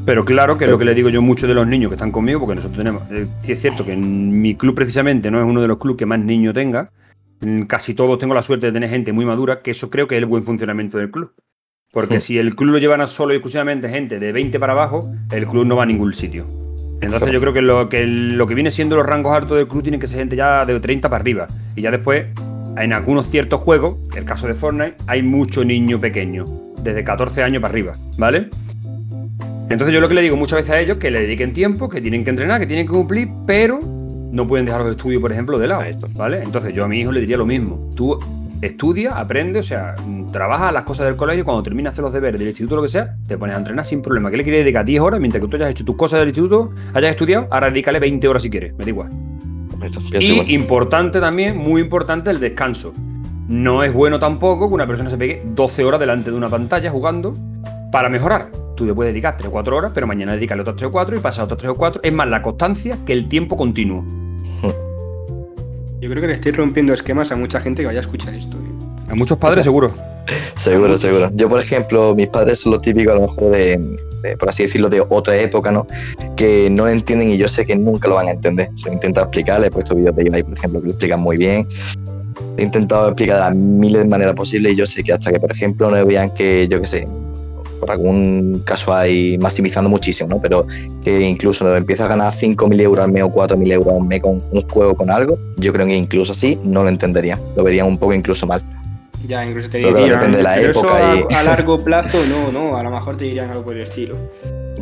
Pero claro que es lo que le digo yo mucho de los niños que están conmigo, porque nosotros tenemos. eh, sí es cierto que en mi club precisamente no es uno de los clubes que más niños tenga. En casi todos tengo la suerte de tener gente muy madura, que eso creo que es el buen funcionamiento del club. Porque si el club lo llevan a solo y exclusivamente gente de 20 para abajo, el club no va a ningún sitio. Entonces yo creo que lo, que lo que viene siendo los rangos altos del club tienen que ser gente ya de 30 para arriba. Y ya después, en algunos ciertos juegos, el caso de Fortnite, hay mucho niño pequeño, desde 14 años para arriba, ¿vale? Entonces yo lo que le digo muchas veces a ellos que le dediquen tiempo, que tienen que entrenar, que tienen que cumplir, pero no pueden dejar los estudios, por ejemplo, de lado, ¿vale? Entonces yo a mi hijo le diría lo mismo. Tú estudia, aprende, o sea, trabaja las cosas del colegio, cuando terminas de hacer los deberes del instituto, lo que sea, te pones a entrenar sin problema. ¿Qué le quieres dedicar 10 horas mientras que tú hayas hecho tus cosas del instituto, hayas estudiado? Ahora dedícale 20 horas si quieres, me da igual. Y importante también, muy importante, el descanso. No es bueno tampoco que una persona se pegue 12 horas delante de una pantalla jugando para mejorar. Tú le puedes dedicar 3 o 4 horas, pero mañana dedicarle otras 3 o 4 y pasar otras 3 o 4. Es más la constancia que el tiempo continuo. [LAUGHS] Yo creo que le estoy rompiendo esquemas a mucha gente que vaya a escuchar esto. ¿eh? A muchos padres, seguro. [LAUGHS] seguro, seguro. Yo, por ejemplo, mis padres son los típicos, a lo mejor, de, por así decirlo, de otra época, ¿no? Que no entienden y yo sé que nunca lo van a entender. Se lo intento explicar, le he puesto vídeos de Ibai, por ejemplo, que lo explican muy bien. He intentado explicar de las miles de maneras posibles y yo sé que hasta que, por ejemplo, no vean que, yo qué sé, por algún caso hay maximizando muchísimo, ¿no? Pero que incluso empieza a ganar 5.000 euros al mes o 4.000 euros al mes con un juego con algo, yo creo que incluso así no lo entendería. Lo verían un poco incluso mal. Ya, incluso te dirían. Depende de la época. a, largo [LAUGHS] plazo, no, no, a lo mejor te dirían algo por el estilo.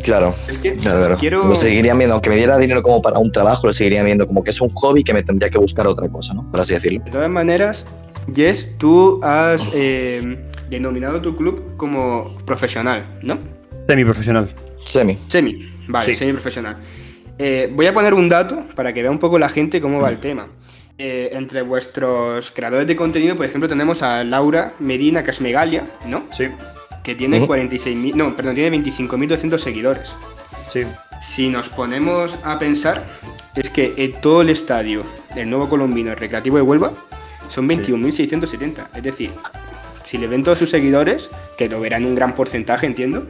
Claro, claro, claro. Lo seguirían viendo, aunque me diera dinero como para un trabajo, lo seguirían viendo como que es un hobby que me tendría que buscar otra cosa, ¿no? Por así decirlo. De todas maneras, Jess, tú has eh, denominado tu club como profesional, ¿no? Semi-profesional. Semi. Semi, vale, semi-profesional. Eh, voy a poner un dato para que vea un poco la gente cómo va el tema. Eh, entre vuestros creadores de contenido, por ejemplo, tenemos a Laura Medina, que es Megalia, ¿no? Sí. Que tiene 46.000, no, perdón, tiene 25.200 seguidores. Sí. Si nos ponemos a pensar, es que en todo el estadio del Nuevo Colombino, el Recreativo de Huelva, son 21.670. Es decir, si le ven todos sus seguidores, que lo verán un gran porcentaje, entiendo,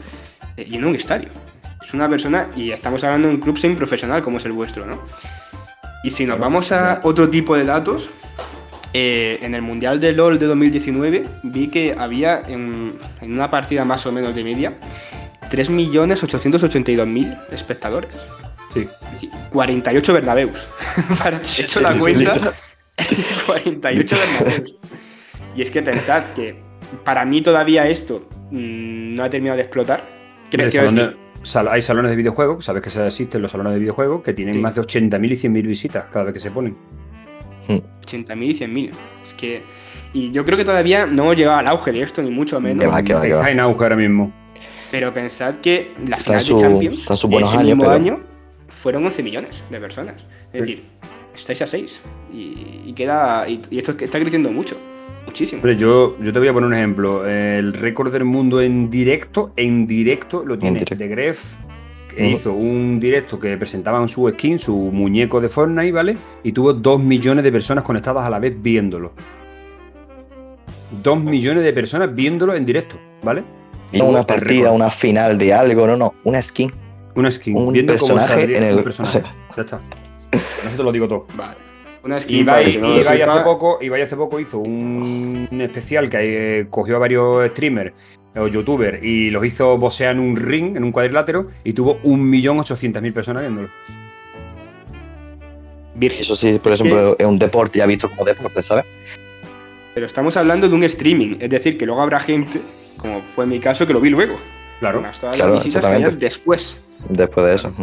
eh, llena un estadio. Es una persona, y estamos hablando de un club semi-profesional como es el vuestro, ¿no? Y si nos vamos a otro tipo de datos, eh, en el Mundial de LOL de 2019 vi que había en, una partida más o menos de media 3.882.000 espectadores. Sí. 48 Bernabeus. [LAUGHS] Para, hecho la cuenta, 48 [LAUGHS] Bernabeus. Y es que pensad que para mí todavía esto mm, no ha terminado de explotar. hay salones de videojuegos, sabes que se existen los salones de videojuegos, que tienen más de 80.000 y 100.000 visitas cada vez que se ponen. 80.000 y 100.000. Es que. Y yo creo que todavía no hemos llegado al auge de esto, ni mucho menos. Está en auge ahora mismo. Pero pensad que la final de Champions, ese mismo año, fueron 11 millones de personas. Es decir, estáis a 6. Y, queda. Y, y esto está creciendo mucho. Muchísimo. Pero yo, yo te voy a poner un ejemplo. El récord del mundo en directo, en directo lo tiene de Gref, que hizo un directo que presentaban su skin, su muñeco de Fortnite, ¿vale? Y tuvo dos millones de personas conectadas a la vez viéndolo. Dos millones de personas viéndolo en directo, ¿vale? Y una partida, una final de algo, no, no, una skin. Una skin. Un personaje en el. personaje. ya está. [LAUGHS] Eso te lo digo todo. Vale. Una Ibai, hace poco, hace poco hizo un, especial que eh, cogió a varios streamers o youtubers y los hizo bosear en un ring, en un cuadrilátero, y tuvo 1.800.000 personas viéndolo. Eso sí, por ejemplo, es un deporte ya visto como deporte, ¿sabes? Pero estamos hablando de un streaming, es decir, que luego habrá gente, como fue mi caso, que lo vi luego. Claro, claro exactamente. Después. Después de eso.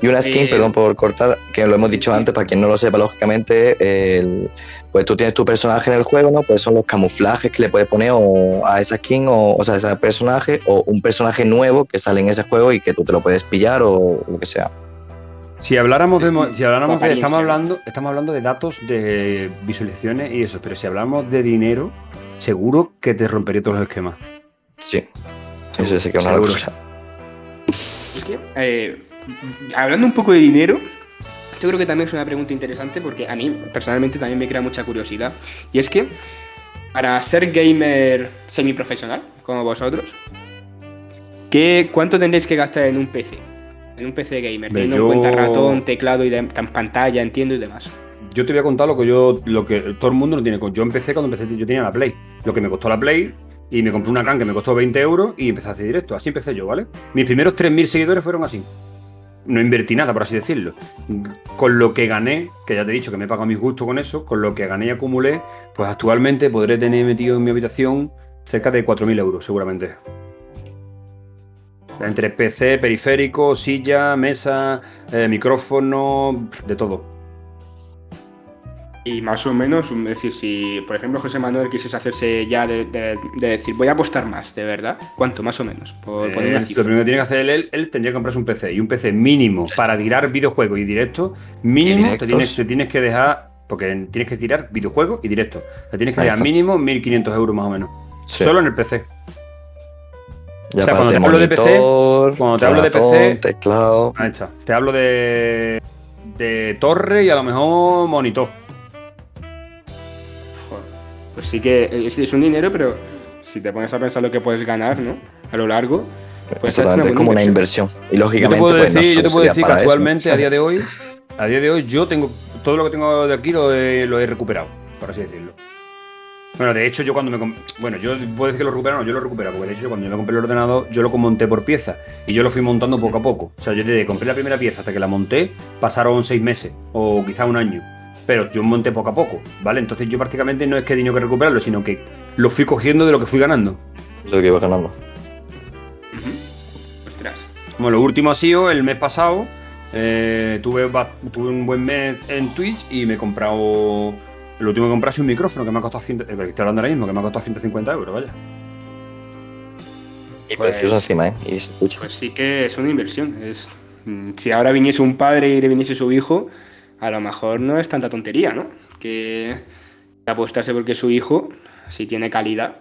Y una skin, eh, perdón por cortar, que lo hemos dicho antes, para quien no lo sepa, lógicamente, pues tú tienes tu personaje en el juego, ¿no? Pues son los camuflajes que le puedes poner a esa skin, o, o sea, a ese personaje, o un personaje nuevo que sale en ese juego y que tú te lo puedes pillar o lo que sea. Si habláramos de, si habláramos de, estamos hablando, estamos hablando de datos de visualizaciones y eso, pero si hablamos de dinero, seguro que te rompería todos los esquemas. Sí. Eso sí que es una locura. Eh, hablando un poco de dinero, yo creo que también es una pregunta interesante porque a mí personalmente también me crea mucha curiosidad. Y es que para ser gamer semiprofesional, como vosotros, ¿qué, ¿cuánto tendréis que gastar en un PC? En un PC gamer, teniendo en cuenta ratón, teclado y de, pantalla, entiendo y demás. Yo te voy a contar lo que yo, lo que todo el mundo no tiene. Yo empecé cuando empecé, yo tenía la Play. Lo que me costó la Play, y me compré una can que me costó 20 euros y empecé a hacer directo. Así empecé yo, ¿vale? Mis primeros 3.000 seguidores fueron así no invertí nada, por así decirlo. Con lo que gané, que ya te he dicho que me he pagado mis gustos con eso, con lo que gané y acumulé, pues actualmente podré tener metido en mi habitación cerca de 4.000 euros, seguramente. Entre PC, periférico, silla, mesa, eh, micrófono, de todo. Y más o menos, es decir, si por ejemplo José Manuel quisiese hacerse ya de, de- de decir, voy a apostar más, de verdad, ¿cuánto más o menos? Por poner una Eh, cifra. lo primero que tiene que hacer él, él tendría que comprarse un PC. Y un PC mínimo para tirar videojuegos y directo, mínimo Y te tienes, te tienes que dejar, porque tienes que tirar videojuegos y directo. Te tienes que dejar mínimo 1.500 euros más o menos. Sí. Solo en el PC. Ya o sea, cuando te hablo de PC, cuando te hablo de PC, teclado. Ahí está. Te hablo de, de torre y a lo mejor monitor. Pues sí que es, es un dinero, pero si te pones a pensar lo que puedes ganar, ¿no? A lo largo, pues Exactamente, es como una inversión. Y Yo te lógicamente, puedo pues decir, no yo te puedo sería decir que eso. actualmente, a día de hoy, [LAUGHS] a día de hoy, yo tengo todo lo que tengo de aquí lo he, lo he recuperado, por así decirlo. Bueno, de hecho, yo cuando me. Bueno, yo puedo decir que lo recuperaron, yo lo he recuperado, porque de hecho, cuando yo me compré el ordenador, yo lo monté por pieza y yo lo fui montando poco a poco. O sea, yo desde que compré la primera pieza hasta que la monté, pasaron seis meses o quizá un año. Pero yo monté poco a poco, ¿vale? Entonces, yo prácticamente no es que he tenido que recuperarlo, sino que lo fui cogiendo de lo que fui ganando. Lo que iba ganando. Ujú. Ostras. Bueno, lo último ha sido el mes pasado. eh, tuve, un buen mes en Twitch y me he comprado. Lo último que compré sido un micrófono que me ha costado. 100, eh, que estoy hablando ahora mismo, que me ha costado 150 euros, vaya. Y Pues- precioso encima, ¿eh? Y escucha. Pues sí que es una inversión. Es, mm, si ahora viniese un padre y le viniese su hijo, a lo mejor no es tanta tontería, ¿no? Que apostarse porque su hijo, si tiene calidad,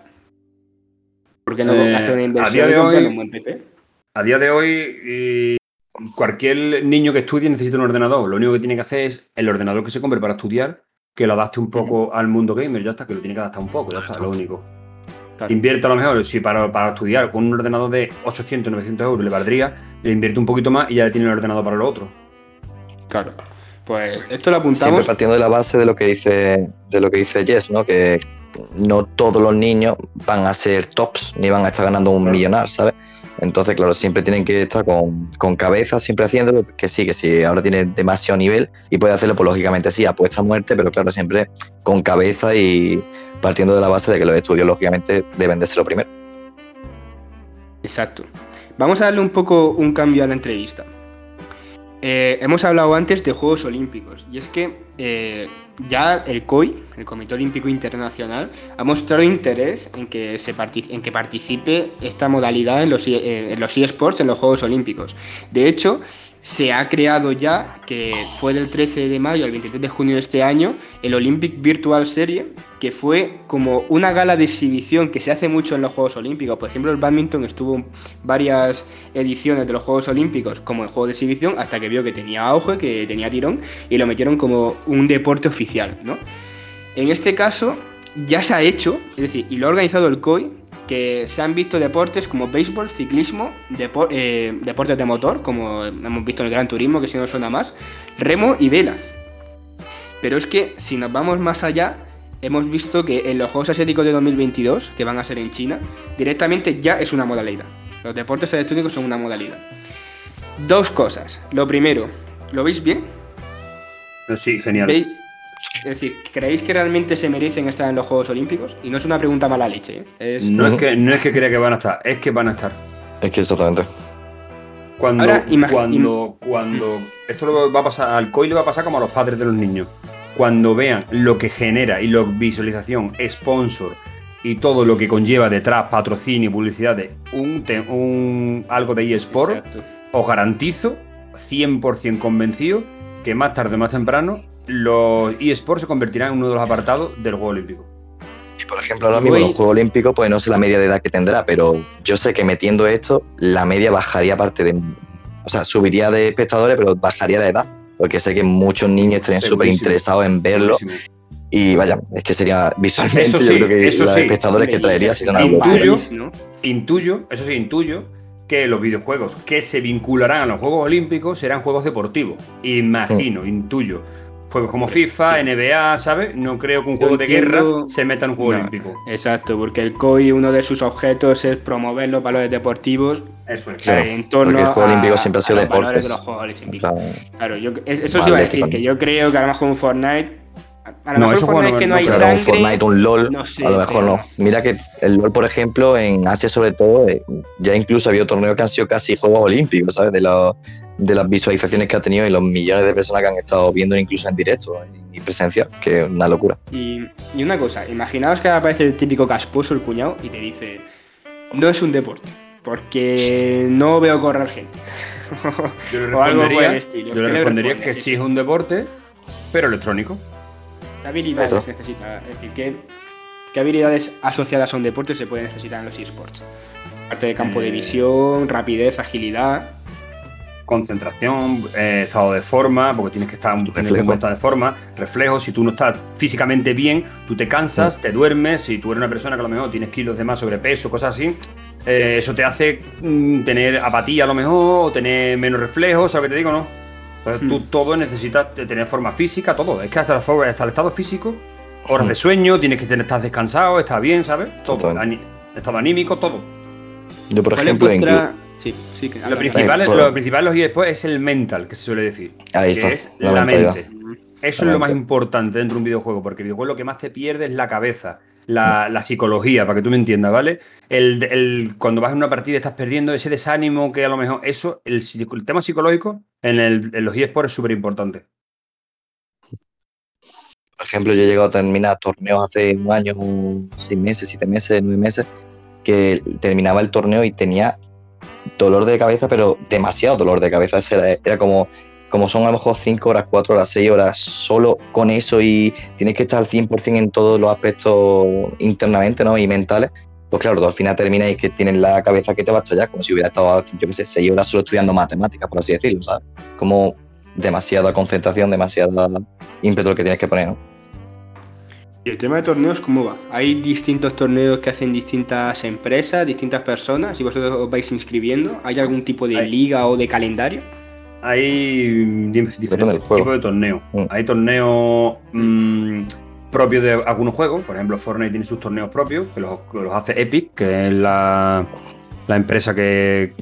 ¿por qué no Eh, hacer una a inversión día y de hoy- un buen PC? A día de hoy, y cualquier niño que estudie necesita un ordenador. Lo único que tiene que hacer es el ordenador que se compre para estudiar, que lo adapte un poco al mundo gamer, ya está, que lo tiene que adaptar un poco, ya está, lo único. Claro. Invierte a lo mejor, si para, para estudiar con un ordenador de 800, 900 euros le valdría, le invierte un poquito más y ya tiene el ordenador para lo otro. Claro. Pues esto lo Siempre apuntamos. partiendo de la base de lo que dice, de lo que dice Jess, ¿no? Que no todos los niños van a ser tops ni van a estar ganando un millonar, ¿sabes? Entonces, claro, siempre tienen que estar con, con cabeza, siempre haciéndolo, que sí, que si ahora tiene demasiado nivel y puede hacerlo, pues lógicamente sí, apuesta a muerte, pero claro, siempre con cabeza y partiendo de la base de que los estudios, lógicamente, deben de ser lo primero. Exacto. Vamos a darle un poco un cambio a la entrevista. Eh, hemos hablado antes de Juegos Olímpicos y es que eh, ya el COI, el Comité Olímpico Internacional, ha mostrado interés en que, se en que participe esta modalidad en los, e- eh, en los eSports, en los Juegos Olímpicos. De hecho, se ha creado ya, que fue del 13 de mayo al 23 de junio de este año, el Olympic Virtual Series, que fue como una gala de exhibición que se hace mucho en los Juegos Olímpicos. Por ejemplo, el badminton estuvo en varias ediciones de los Juegos Olímpicos como el juego de exhibición hasta que vio que tenía auge, que tenía tirón y lo metieron como un deporte oficial, ¿no? En este caso ya se ha hecho, es decir, y lo ha organizado el COI, que se han visto deportes como béisbol, ciclismo, depo- eh, deportes de motor, como hemos visto en el Gran Turismo, que si no suena más, remo y vela. Pero es que si nos vamos más allá, hemos visto que en los Juegos Asiáticos de 2022, que van a ser en China, directamente ya es una modalidad. Los deportes electrónicos son una modalidad. Dos cosas. Lo primero, ¿lo veis bien? Sí, genial. ¿Veis? Es decir, ¿creéis que realmente se merecen estar en los Juegos Olímpicos? Y no es una pregunta mala leche, ¿eh? Es- No es, que, no es que crea que van a estar, es que van a estar. Es que exactamente. Cuando, Ahora, cuando, cuando esto lo va a pasar al COI le va a pasar como a los padres de los niños. Cuando vean lo que genera y lo visualización, sponsor y todo lo que conlleva detrás, patrocinio, publicidad de un, algo de eSport, Exacto. os garantizo, 100% convencido, que más tarde o más temprano los eSports se convertirán en uno de los apartados del Juego Olímpico. Y por ejemplo, ahora mismo Voy- los Juegos Olímpicos, pues no sé la media de edad que tendrá, pero yo sé que metiendo esto, la media bajaría aparte de. O sea, subiría de espectadores, pero bajaría la edad. Porque sé que muchos niños estarían súper interesados en verlo. Buenísimo. Y vaya, es que sería visualmente, Eso yo creo que los sí. espectadores que traería serían en locura. Intuyo- ¿no? Intuyo, eso sí, intuyo que los videojuegos que se vincularán a los Juegos Olímpicos serán juegos deportivos. Imagino, intuyo. Juegos como FIFA, NBA, ¿sabes? No creo que un Yo juego de guerra se meta en un juego No, olímpico. Exacto, porque el COI, uno de sus objetos es promover los valores deportivos Eso es. Claro, eh, en torno porque el juego a- olímpico siempre ha sido a los valores deportes. de los Juegos Olímpicos. Claro, yo, es- eso sí iba a decir, que yo creo que a lo mejor un Fortnite. A lo No, mejor Fortnite no- que no, no hay Claro, sangre. un Fortnite, un LOL, no sé, a lo mejor pero- no. Mira que el LOL, por ejemplo, en Asia sobre todo, eh, ya incluso ha habido torneos que han sido casi Juegos Olímpicos, ¿sabes? De, los- de las visualizaciones que ha tenido y los millones de personas que han estado viendo incluso en directo y presencial, que es una locura. Y, y una cosa, imaginaos que aparece el típico casposo, el cuñado, y te dice: No es un deporte, porque no veo correr gente. [LAUGHS] Yo le respondería, estilo. yo ¿Qué le respondería que sí es un deporte, pero electrónico. ¿Qué habilidades Eso. necesita? Es decir, ¿qué, qué habilidades asociadas a un deporte se pueden necesitar en los esports? Parte de campo de Eh. visión, rapidez, agilidad. Concentración, eh, estado de forma, porque tienes que estar Reflejo. estar de forma, reflejos, si tú no estás físicamente bien, tú te cansas, te duermes, si tú eres una persona que a lo mejor tienes kilos de más sobrepeso, cosas así, eh, eso te hace mm, tener apatía a lo mejor, o tener menos reflejos, ¿sabes lo que te digo, no? Entonces tú Hmm. todo necesitas tener forma física, todo, es que hasta, la forma- hasta el estado físico, horas de sueño, tienes que tener, estás descansado, estás bien, ¿sabes? Todo, estado anímico, todo. Yo, por ¿Cuál ejemplo, encuentra- Sí, sí, que Lo principal, por- lo principal de los eSports es el mental, que se suele decir. Ahí está, es la mente. Eso La es lo más importante dentro de un videojuego, porque el videojuego lo que más te pierde es la cabeza, la, la psicología, para que tú me entiendas, ¿vale? El, el- cuando vas en una partida y estás perdiendo ese desánimo que a lo mejor eso, el, el tema psicológico en, el- en los eSports es súper importante. Por ejemplo, yo he llegado a terminar torneos hace un año, seis meses, siete meses, nueve meses, que terminaba el torneo y tenía dolor de cabeza, pero demasiado dolor de cabeza. Era, como, como son a lo mejor cinco horas, cuatro horas, seis horas solo con eso y tienes que estar al 100% en todos los aspectos internamente ¿no? y mentales. Pues claro, al final terminas que tienes la cabeza que te va a estallar, como si hubiera estado, yo qué sé, seis horas solo estudiando matemáticas, por así decirlo, ¿sabes? Como demasiada concentración, demasiada ímpetu que tienes que poner, ¿no? ¿Y el tema de torneos cómo va? ¿Hay distintos torneos que hacen distintas empresas, distintas personas y vosotros os vais inscribiendo? ¿Hay algún tipo de Hay. liga o de calendario? Hay diferentes tipos de torneos. Mm. Hay torneos mm, propios de algunos juegos. Por ejemplo, Fortnite tiene sus torneos propios, que los, hace Epic, que es la, la empresa que,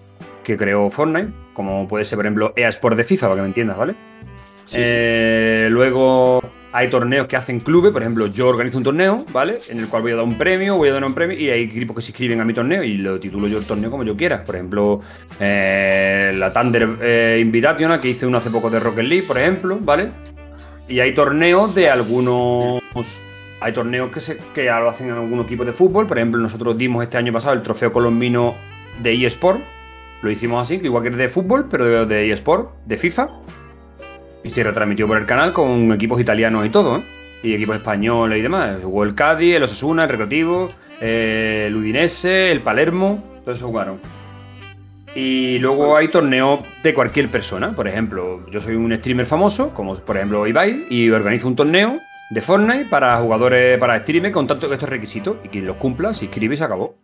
que creó Fortnite. Como puede ser, por ejemplo, EA Sport de FIFA, para que me entiendas, ¿vale? Sí, Eh, Luego hay torneos que hacen clubes, por ejemplo, yo organizo un torneo, ¿vale? En el cual voy a dar un premio, voy a dar un premio y hay equipos que se inscriben a mi torneo y lo titulo yo el torneo como yo quiera. Por ejemplo, eh, la Thunder eh, que hice uno hace poco de Rocket League, por ejemplo, ¿vale? Y hay torneos de algunos. Hay torneos que, se, que lo hacen en algún equipo de fútbol. Por ejemplo, nosotros dimos este año pasado el trofeo colombino de eSport. Lo hicimos así, igual que es de fútbol, pero de eSport, de FIFA. Y se retransmitió por el canal con equipos italianos y todo, ¿eh? Y equipos españoles y demás. Jugó el Cádiz, el Osasuna, el Recreativo, eh, el Udinese, el Palermo, todos esos jugaron. Y luego hay torneos de cualquier persona. Por ejemplo, yo soy un streamer famoso, como por ejemplo Ibai, y organizo un torneo de Fortnite para jugadores, para streamers con tanto estos requisitos. Y quien los cumpla se inscribe y se acabó.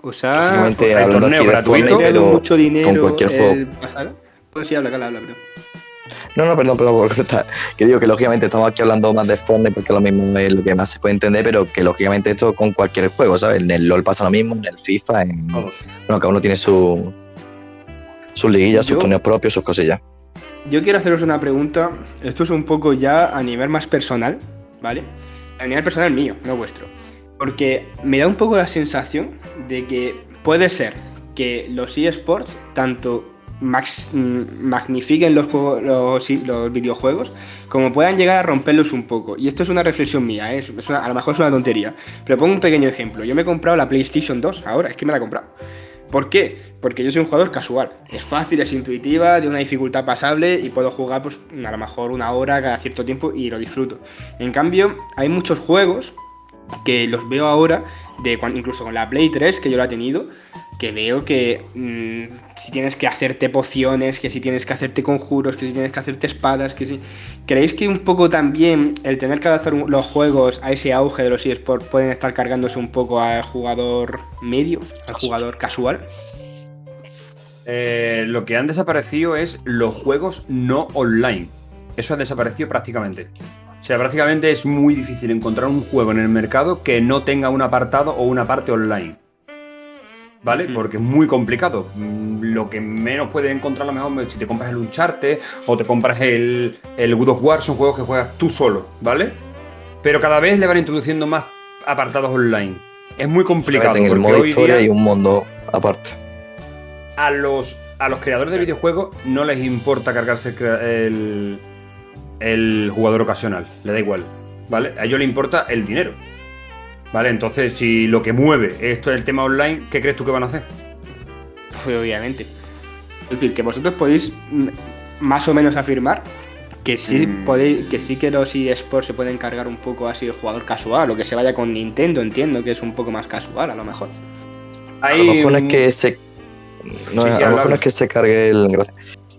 O sea, torneo gratuito, Fortnite, pero mucho dinero con cualquier juego. el. Pues sí, habla, habla, habla, habla. No, no, perdón, perdón por cortar. Que digo que lógicamente estamos aquí hablando más de Fortnite porque lo mismo es lo que más se puede entender, pero que lógicamente esto con cualquier juego, ¿sabes? En el LOL pasa lo mismo, en el FIFA, en. Bueno, cada uno tiene su. sus liguillas, sus torneos propios, sus cosillas. Yo quiero haceros una pregunta. Esto es un poco ya a nivel más personal, ¿vale? A nivel personal mío, no vuestro. Porque me da un poco la sensación de que puede ser que los eSports tanto magnifiquen los, los, videojuegos como puedan llegar a romperlos un poco. Y esto es una reflexión mía, ¿eh? Es una- a lo mejor es una tontería. Pero pongo un pequeño ejemplo. Yo me he comprado la PlayStation 2 ahora, es que me la he comprado. ¿Por qué? Porque yo soy un jugador casual. Es fácil, es intuitiva, de una dificultad pasable y puedo jugar pues a lo mejor una hora cada cierto tiempo y lo disfruto. En cambio, hay muchos juegos que los veo ahora, de cuan- incluso con la Play 3, que yo la he tenido, que veo que mm, si tienes que hacerte pociones, que si tienes que hacerte conjuros, que si tienes que hacerte espadas, que si... ¿Creéis que un poco también el tener que adaptar los juegos a ese auge de los eSports pueden estar cargándose un poco al jugador medio, al jugador casual? Eh, lo que han desaparecido es los juegos no online. eso ha desaparecido prácticamente. O sea, prácticamente es muy difícil encontrar un juego en el mercado que no tenga un apartado o una parte online. ¿Vale? Porque es muy complicado. Mm, Lo que menos puedes encontrar a lo mejor si te compras el Uncharted o te compras el, el God of War son juegos que juegas tú solo, ¿vale? Pero cada vez le van introduciendo más apartados online. Es muy complicado. en el modo historia día- y un mundo aparte. a los, a los creadores de videojuegos no les importa cargarse el, el, jugador ocasional, le da igual, ¿vale? A ellos les importa el dinero, ¿vale? Entonces, si lo que mueve esto es el tema online, ¿qué crees tú que van a hacer? Pues, obviamente. Es decir, que vosotros podéis mm, más o menos afirmar que sí Mm. podéis, que sí que los eSports se pueden cargar un poco así de jugador casual, o que se vaya con Nintendo, entiendo que es un poco más casual a lo mejor. A lo mejor no es que se. No, Sí, sí, a lo mejor no es que se cargue el.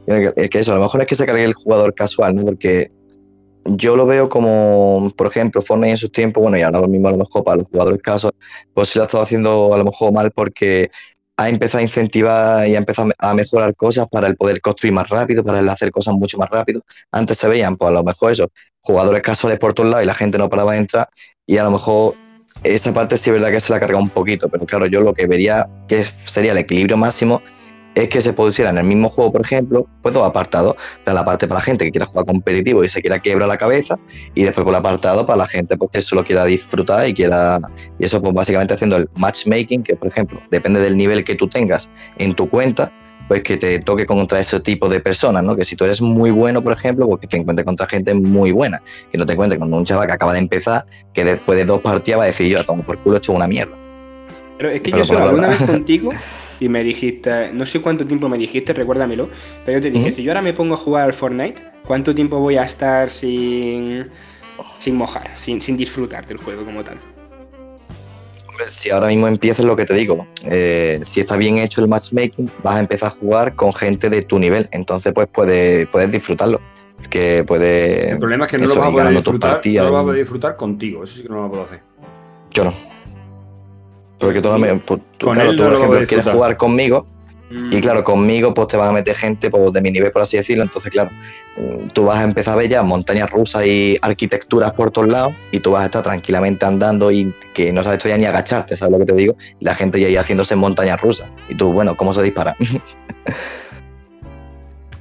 Es que eso, a lo mejor es que se cargue el jugador casual, ¿no? Porque yo lo veo como, por ejemplo, Fortnite en sus tiempos, bueno, y ahora mismo a lo mejor para los jugadores casual, pues sí lo ha estado haciendo a lo mejor mal porque ha empezado a incentivar y ha empezado a mejorar cosas para el poder construir más rápido, para el hacer cosas mucho más rápido. Antes se veían, pues a lo mejor eso, jugadores casuales por todos lados y la gente no paraba de entrar y a lo mejor esa parte sí es verdad que se la carga un poquito, pero claro, yo lo que vería que sería el equilibrio máximo es que se pusiera en el mismo juego, por ejemplo, pues dos apartados. La parte para la gente que quiera jugar competitivo y se quiera quebrar la cabeza, y después por el apartado para la gente pues, que solo quiera disfrutar y quiera. Y eso, pues básicamente haciendo el matchmaking, que por ejemplo, depende del nivel que tú tengas en tu cuenta, pues que te toque contra ese tipo de personas, ¿no? Que si tú eres muy bueno, por ejemplo, pues que te encuentres contra gente muy buena, que no te encuentres con un chaval que acaba de empezar, que después de dos partidas va a decir yo, tomo por culo, esto es una mierda. Pero es que Pero yo solo alguna vez contigo [LAUGHS] y me dijiste, no sé cuánto tiempo me dijiste, recuérdamelo, pero yo te dije, si yo ahora me pongo a jugar al Fortnite, ¿cuánto tiempo voy a estar sin, sin mojar, sin, sin disfrutar del juego como tal? Hombre, Si ahora mismo empiezas lo que te digo, eh, si está bien hecho el matchmaking, vas a empezar a jugar con gente de tu nivel, entonces pues puedes, puedes disfrutarlo. Que puede. El problema es que no eso, lo vas a poder disfrutar, partidas. no lo vas a poder disfrutar contigo, eso sí que no lo vas a poder hacer. Yo no. Porque tú, no me- pues, tú, claro, tú, no por ejemplo, quieres jugar conmigo Mm. y claro, conmigo pues te van a meter gente pues, de mi nivel, por así decirlo. Entonces, claro, mm, tú vas a empezar a ver ya montañas rusas y arquitecturas por todos lados y tú vas a estar tranquilamente andando y que no sabes todavía ni agacharte, ¿sabes lo que te digo? Y la gente ya ahí haciéndose montañas rusas. Y tú, bueno, ¿cómo se dispara? [LAUGHS]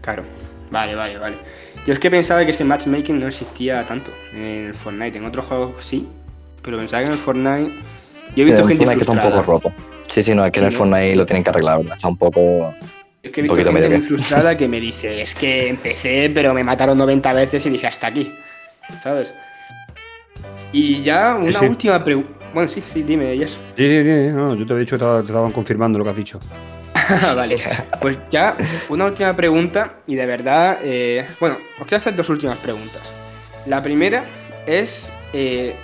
Claro, vale, vale, vale. Yo es que pensaba que ese matchmaking no existía tanto en el Fortnite, en otros juegos sí, pero pensaba que en el Fortnite... Yo he visto en gente Fortnite que está un poco roto. Sí, sí, no, es que en el. Fortnite lo tienen que arreglar, ¿verdad? Está un poco. Es que he Un visto poquito gente medio muy que- frustrada [LAUGHS] que me dice, es que empecé, pero me mataron 90 veces y dije hasta aquí, ¿sabes? Y ya una Sí, sí. última pregunta... Bueno, sí, sí, dime, Yes. Sí, sí, sí, no, yo te he dicho que te te estaban confirmando lo que has dicho. [LAUGHS] vale, pues ya una última pregunta y de verdad, eh, bueno, os quiero hacer dos últimas preguntas. La primera es, eh,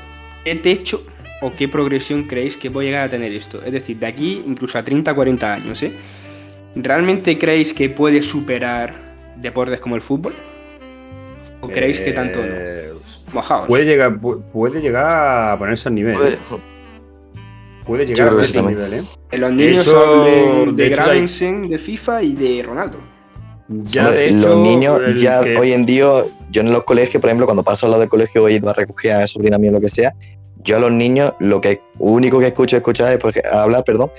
¿qué techo o qué progresión creéis que puede llegar a tener esto? Es decir, de aquí incluso a 30, 40 años, ¿eh? ¿Realmente creéis que puede superar deportes como el fútbol? ¿O creéis que tanto no? Eh, Mojaos. Puede llegar, pu- puede llegar a ponerse al nivel. ¿eh? Puede llegar a sí también. nivel, ¿eh? En los niños Eso, hablen de de hay- Gravensen, de FIFA y de Ronaldo. Ya Hombre, de hecho, los niños ya que- hoy en día, yo en los colegios, por ejemplo, cuando paso al lado del colegio y va a recoger a sobrina mía o lo que sea, yo a los niños lo que único que escucho escuchar es porque, hablar, perdón,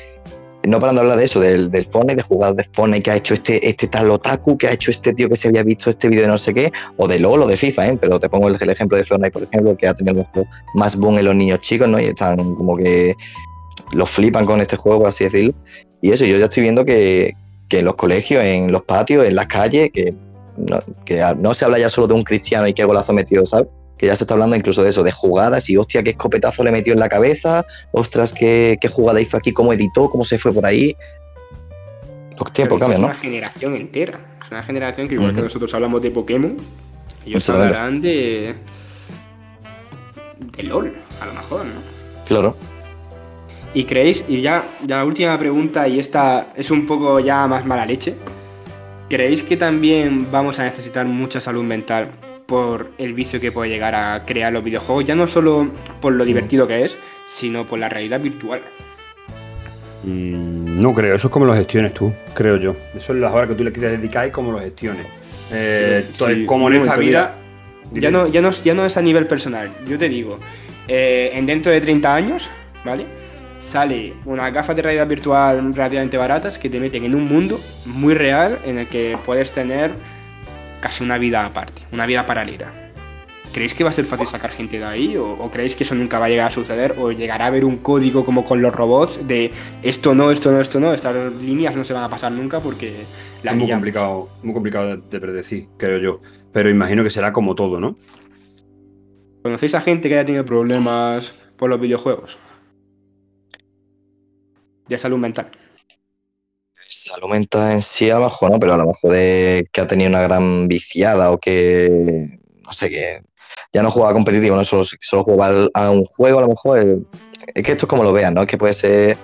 no parando de hablar de eso, del, del de jugar de Fortnite que ha hecho este, este tal otaku, que ha hecho este tío que se había visto este vídeo de no sé qué, o de LOL de FIFA, ¿eh? pero te pongo el, ejemplo de Fortnite, por ejemplo, que ha tenido más boom en los niños chicos, ¿no? Y están como que los flipan con este juego, así decirlo. Y eso, yo ya estoy viendo que, que en los colegios, en los patios, en las calles, que no, que no se habla ya solo de un cristiano y qué golazo metió, ¿sabes? Que ya se está hablando incluso de eso, de jugadas y hostia, qué escopetazo le metió en la cabeza, ostras, qué, qué jugada hizo aquí, cómo editó, cómo se fue por ahí. Los tiempos cambian, es ¿no? una generación entera. Es una generación que igual que nosotros hablamos de Pokémon, ellos Exactamente. hablarán de. de LOL, a lo mejor, ¿no? Claro. ¿Y creéis, y ya, ya la última pregunta, y esta es un poco ya más mala leche, ¿creéis que también vamos a necesitar mucha salud mental por el vicio que puede llegar a crear los videojuegos? Ya no solo por lo divertido que es, sino por la realidad virtual. Mm, No creo, eso es como lo gestiones tú, creo yo. Eso es las horas que tú le quieres dedicar y cómo lo gestiones. Eh, Sí, como en esta vida, Ya no, ya, no, ya no es a nivel personal. Yo te digo, eh, en dentro de 30 años, ¿vale? Sale unas gafas de realidad virtual relativamente baratas que te meten en un mundo muy real en el que puedes tener casi una vida aparte, una vida paralela. ¿Creéis que va a ser fácil sacar gente de ahí? ¿O, o creéis que eso nunca va a llegar a suceder? ¿O llegará a haber un código como con los robots de esto no, esto no, esto no? Estas líneas no se van a pasar nunca porque la es muy complicado, muy complicado de, de predecir, creo yo. Pero imagino que será como todo, ¿no? ¿Conocéis a gente que haya tenido problemas por los videojuegos? De salud mental. Salud mental en sí, a lo mejor no, pero a lo mejor de que ha tenido una gran viciada o que, no sé, que ya no juega competitivo, no solo, solo juega al- a un juego, a lo mejor. eh, Es que esto es como lo vean, ¿no? Es que puede ser,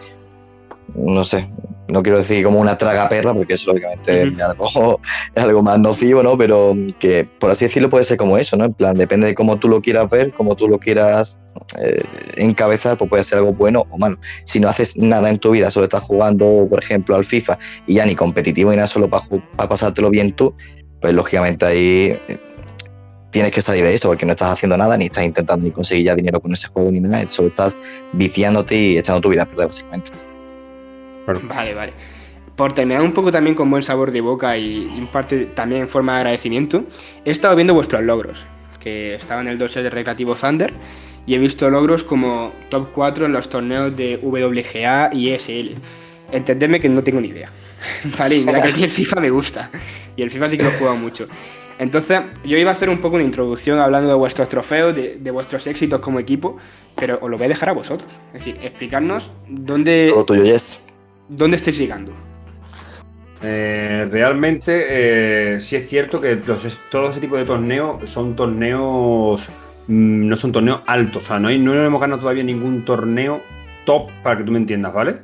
no sé, no quiero decir como una traga perra, porque eso lógicamente es, algo, [LAUGHS] es algo más nocivo, ¿no? Pero que, por así decirlo, puede ser como eso, ¿no? En plan, depende de cómo tú lo quieras ver, cómo tú lo quieras eh, encabezar, pues puede ser algo bueno o malo si no haces nada en tu vida, solo estás jugando, por ejemplo, al FIFA y ya ni competitivo ni nada, solo para pasártelo bien tú, pues lógicamente ahí eh, tienes que salir de eso, porque no estás haciendo nada, ni estás intentando ni conseguir ya dinero con ese juego ni nada, solo estás viciándote y echando tu vida a perder, básicamente. Vale, vale. Por terminar un poco también con buen sabor de boca y en parte también en forma de agradecimiento, he estado viendo vuestros logros, que estaba en el dossier de Recreativo Thunder, y he visto logros como top 4 en los torneos de WGA y ESL. Entendedme que no tengo ni idea. [LAUGHS] Vale, y mira que a mí el FIFA me gusta, y el FIFA sí que lo he jugado mucho. Entonces, yo iba a hacer un poco una introducción hablando de vuestros trofeos, de, de vuestros éxitos como equipo, pero os lo voy a dejar a vosotros. Es decir, explicarnos dónde, Todo tuyo, Yes. Dónde estáis llegando. Eh, realmente eh, sí es cierto que los, todo ese tipo de torneos son torneos mm, no son torneos altos, o sea, no, hay, no hemos ganado todavía ningún torneo top para que tú me entiendas, ¿vale?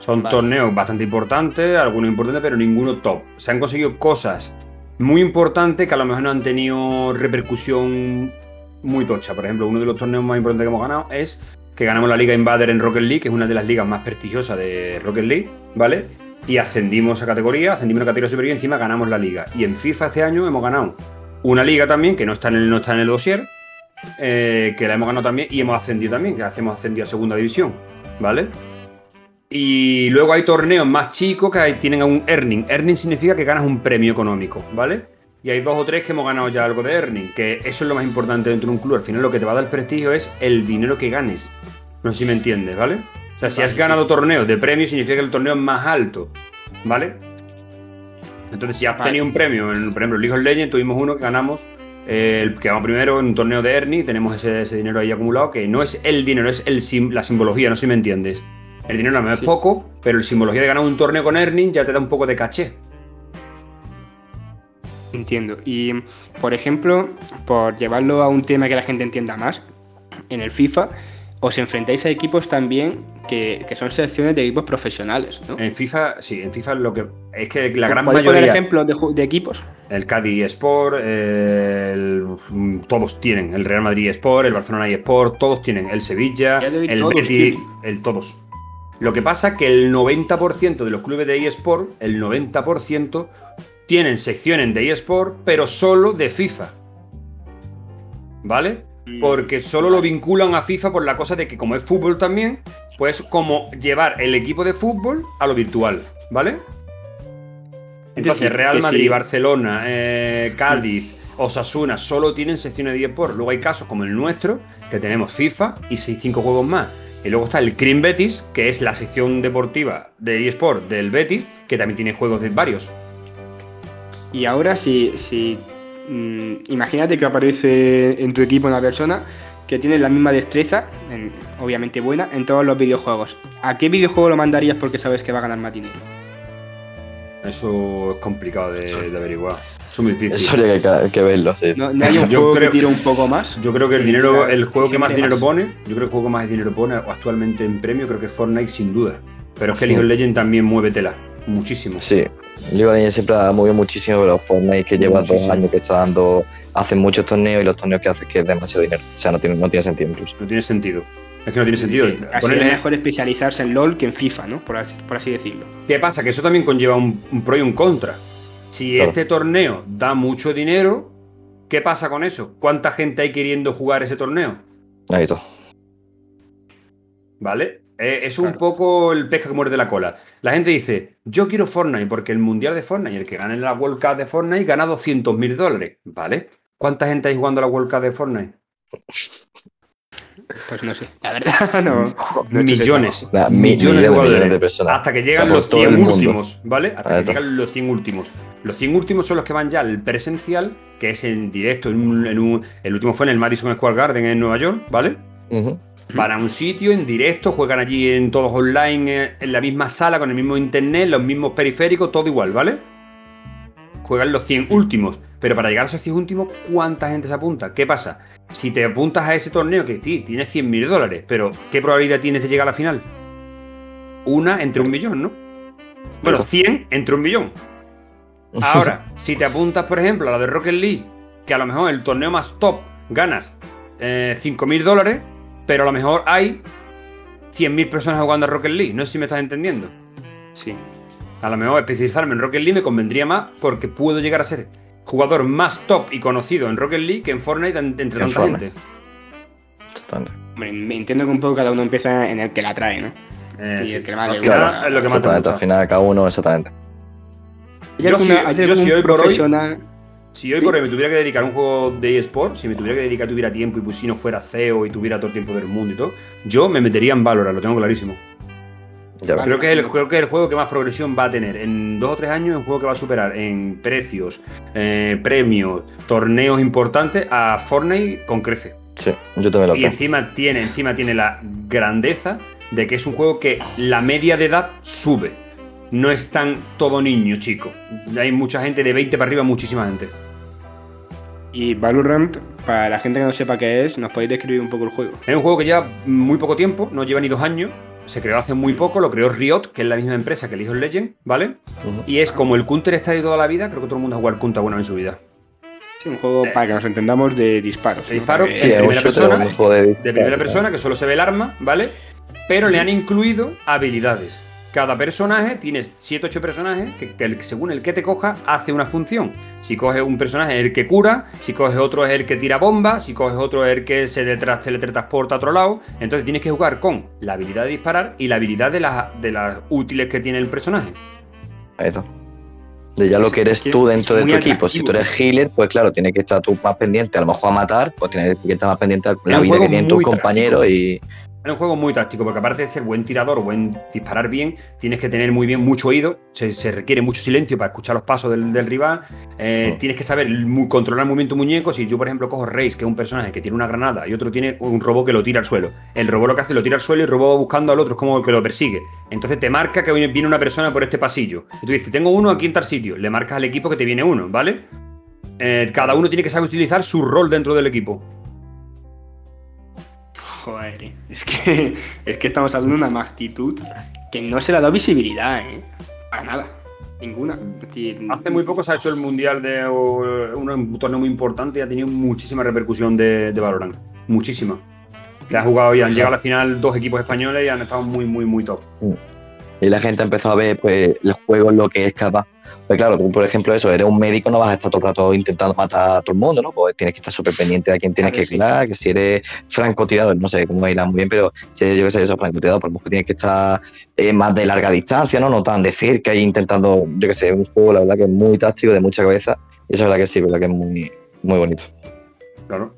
Son Vale. torneos bastante importantes, algunos importantes, pero ninguno top. Se han conseguido cosas muy importantes que a lo mejor no han tenido repercusión muy tocha. Por ejemplo, uno de los torneos más importantes que hemos ganado es que ganamos la Liga Invader en Rocket League, que es una de las ligas más prestigiosas de Rocket League, ¿vale? Y ascendimos a categoría, ascendimos a categoría superior y encima ganamos la liga. Y en FIFA este año hemos ganado una liga también, que no está en el, no está en el dossier, eh, que la hemos ganado también y hemos ascendido también, que hacemos ascendido a segunda división, ¿vale? Y luego hay torneos más chicos que tienen un earning. Earning significa que ganas un premio económico, ¿vale? Y hay dos o tres que hemos ganado ya algo de earning, que eso es lo más importante dentro de un club. Al final lo que te va a dar prestigio es el dinero que ganes. No sé si me entiendes, ¿vale? O sea, si has ganado torneos de premio significa que el torneo es más alto, ¿vale? Entonces, si has tenido un premio, en, por ejemplo, League of Legends tuvimos uno que ganamos, eh, el que vamos primero en un torneo de Ernie, tenemos ese, ese dinero ahí acumulado, que no es el dinero, es el sim- la simbología, no sé si me entiendes. El dinero no es Sí. poco, pero la simbología de ganar un torneo con Ernie ya te da un poco de caché. Entiendo. Y, por ejemplo, por llevarlo a un tema que la gente entienda más, en el FIFA os enfrentáis a equipos también que, que son selecciones de equipos profesionales, ¿no? En FIFA, sí, en FIFA lo que es que la gran ¿Podéis poner mayoría, ejemplos de, de equipos? el Cádiz Sport, el- todos tienen, el Real Madrid Sport, el Barcelona Sport, todos tienen, el Sevilla, el todos, Betis, el todos. Lo que pasa es que el 90% de los clubes de eSport, el 90% tienen secciones de eSport, pero solo de FIFA. ¿Vale? Porque solo lo vinculan a FIFA por la cosa de que como es fútbol también, pues como llevar el equipo de fútbol a lo virtual, ¿vale? Entonces Real Madrid, sí. Barcelona, eh, Cádiz, Osasuna solo tienen secciones de eSport. Luego hay casos como el nuestro, que tenemos FIFA y 6-5 juegos más. Y luego está el Cream Betis, que es la sección deportiva de eSport del Betis, que también tiene juegos de varios. Y ahora, si, si mm, imagínate que aparece en tu equipo una persona que tiene la misma destreza, en- obviamente buena, en todos los videojuegos. ¿A qué videojuego lo mandarías porque sabes que va a ganar más dinero? Eso es complicado de, de averiguar. Eso es muy difícil. Eso habría que, que verlo, sí. ¿No, no hay un [LAUGHS] Yo juego creo- que tire un poco más? Yo creo que el dinero, el juego que más dinero más. pone, yo creo que el juego que más dinero pone actualmente en premio, creo que es Fortnite sin duda. Pero es que Sí. League of Legends también mueve tela, muchísimo. Sí, League siempre ha movido muchísimo, pero Fortnite que lleva Muchísimo. dos años que está dando, hace muchos torneos y los torneos que hace que es demasiado dinero. O sea, no tiene, no tiene sentido incluso. No tiene sentido. Es que no tiene sentido. Así Ponerle- es mejor especializarse en LOL que en FIFA, ¿no? Por así, por así decirlo. ¿Qué pasa? Que eso también conlleva un, un pro y un contra. Si Claro. este torneo da mucho dinero, ¿Qué pasa con eso? ¿Cuánta gente hay queriendo jugar ese torneo? Ahí todo. ¿Vale? Eh, es un poco el pesca que muerde la cola. La gente dice, yo quiero Fortnite porque el mundial de Fortnite, el que gane la World Cup de Fortnite, gana 200 mil dólares. ¿Vale? ¿Cuánta gente hay jugando a la World Cup de Fortnite? Pues no sé. La verdad, [LAUGHS] no. no millones. Mi- millones, de personas. Hasta que O sea, llegan los todo el 100 mundo. últimos, ¿vale? Hasta que llegan los 100 últimos. Los 100 últimos son los que van ya al presencial, que es en directo. En un- en un- el último fue en el Madison Square Garden en Nueva York, ¿vale? A un sitio en directo, juegan allí en todos online, eh, en la misma sala, con el mismo internet, los mismos periféricos, todo igual, ¿vale? Juegan los 100 últimos. Pero para llegar a esos 100 últimos, ¿cuánta gente se apunta? ¿Qué pasa? Si te apuntas a ese torneo que sí, tienes 100 mil dólares, pero ¿qué probabilidad tienes de llegar a la final? Una entre un millón, ¿no? Bueno, Cierto. 100 entre un millón. [LAUGHS] Ahora, si te apuntas, por ejemplo, a la de Rocket League, que a lo mejor el torneo más top ganas eh, 5 mil dólares, pero a lo mejor hay 100.000 personas jugando a Rocket League. No sé si me estás entendiendo. Sí. A lo mejor especializarme en Rocket League me convendría más porque puedo llegar a ser jugador más top y conocido en Rocket League que en Fortnite en- entre En tanta Fortnite. gente. Totalmente. Hombre, me entiendo que un poco cada uno empieza en el que la trae, ¿no? Eh, Y sí. el que más le es lo que más te Exactamente, al final cada uno, exactamente. ¿Hay Yo yo hoy por hoy- profesional? Si hoy por hoy me tuviera que dedicar a un juego de eSport, si me tuviera que dedicar, tuviera tiempo y pues si no fuera CEO y tuviera todo el tiempo del mundo y todo, yo me metería en Valorant, lo tengo clarísimo. Ya. Creo que, es el, creo que es el juego que más progresión va a tener. En dos o tres años es un juego que va a superar en precios, eh, premios, torneos importantes a Fortnite con crece. Sí, yo también lo Y creo. encima tiene, encima tiene la grandeza de que es un juego que la media de edad sube. No es tan todo niño, chico. Hay mucha gente de 20 para arriba, muchísima gente. Y Valorant, para la gente que no sepa qué es, ¿nos podéis describir un poco el juego? Es un juego que lleva muy poco tiempo, no lleva ni dos años. Se creó hace muy poco, lo creó Riot, que es la misma empresa que League of Legends, ¿vale? Y es como el Counter está de toda la vida, creo que todo el mundo ha jugado al Counter alguna vez en su vida. Sí, un juego, para que nos entendamos, de disparos. De ¿no? disparos, Sí, es un primera persona, de, de primera persona, que solo se ve el arma, ¿vale? Pero le han incluido habilidades. Cada personaje, tienes 7 8 personajes que, según el que te coja hace una función. Si coges un personaje es el que cura, si coges otro es el que tira bombas, si coges otro es el que se detrás teletransporta a otro lado. Entonces tienes que jugar con la habilidad de disparar y la habilidad de las, de las útiles que tiene el personaje. Ahí está. De ya lo que eres tú dentro de tu equipo. Si tú eres healer, pues claro, tienes que estar tú más pendiente. A lo mejor a matar, pues tienes que estar más pendiente a la vida que tienen tus compañeros y. Es un juego muy táctico, porque aparte de ser buen tirador o buen disparar bien, tienes que tener muy bien mucho oído, se, se requiere mucho silencio para escuchar los pasos del, del rival, eh, Mm. tienes que saber el controlar el movimiento muñeco. Si yo, por ejemplo, cojo Reis, que es un personaje que tiene una granada, y otro tiene un robot que lo tira al suelo. El robot lo que hace es lo tira al suelo y el robot va buscando al otro, es como que lo persigue. Entonces te marca que viene viene una persona por este pasillo. Y tú dices, tengo uno aquí en tal sitio, le marcas al equipo que te viene uno, ¿vale? Eh, cada uno tiene que saber utilizar su rol dentro del equipo. Joder, es que, [LAUGHS] es que estamos hablando de una magnitud que no se le ha dado visibilidad, ¿eh? Para nada. Ninguna. Decir, Hace muy poco se ha hecho el mundial de o, un, un torneo muy importante y ha tenido muchísima repercusión de, de Valorant. Muchísima. Que han jugado y han llegado a la final dos equipos españoles y han estado muy, muy, muy top. Y la gente ha empezado a ver pues, el juego lo que es capaz. Pues claro, tú, por ejemplo, eso, eres un médico, no vas a estar todo el rato intentando matar a todo el mundo, ¿no? Pues tienes que estar súper pendiente de a quién tienes Claro, que sí. curar, que si eres francotirador, no sé cómo irá muy bien, pero si yo que sé, eso, francotirador, a lo mejor tienes que estar eh, más de larga distancia, ¿no? No tan de cerca y intentando, yo que sé, un juego, la verdad que es muy táctico, de mucha cabeza, y eso es verdad que sí, verdad que es muy, muy bonito. Claro.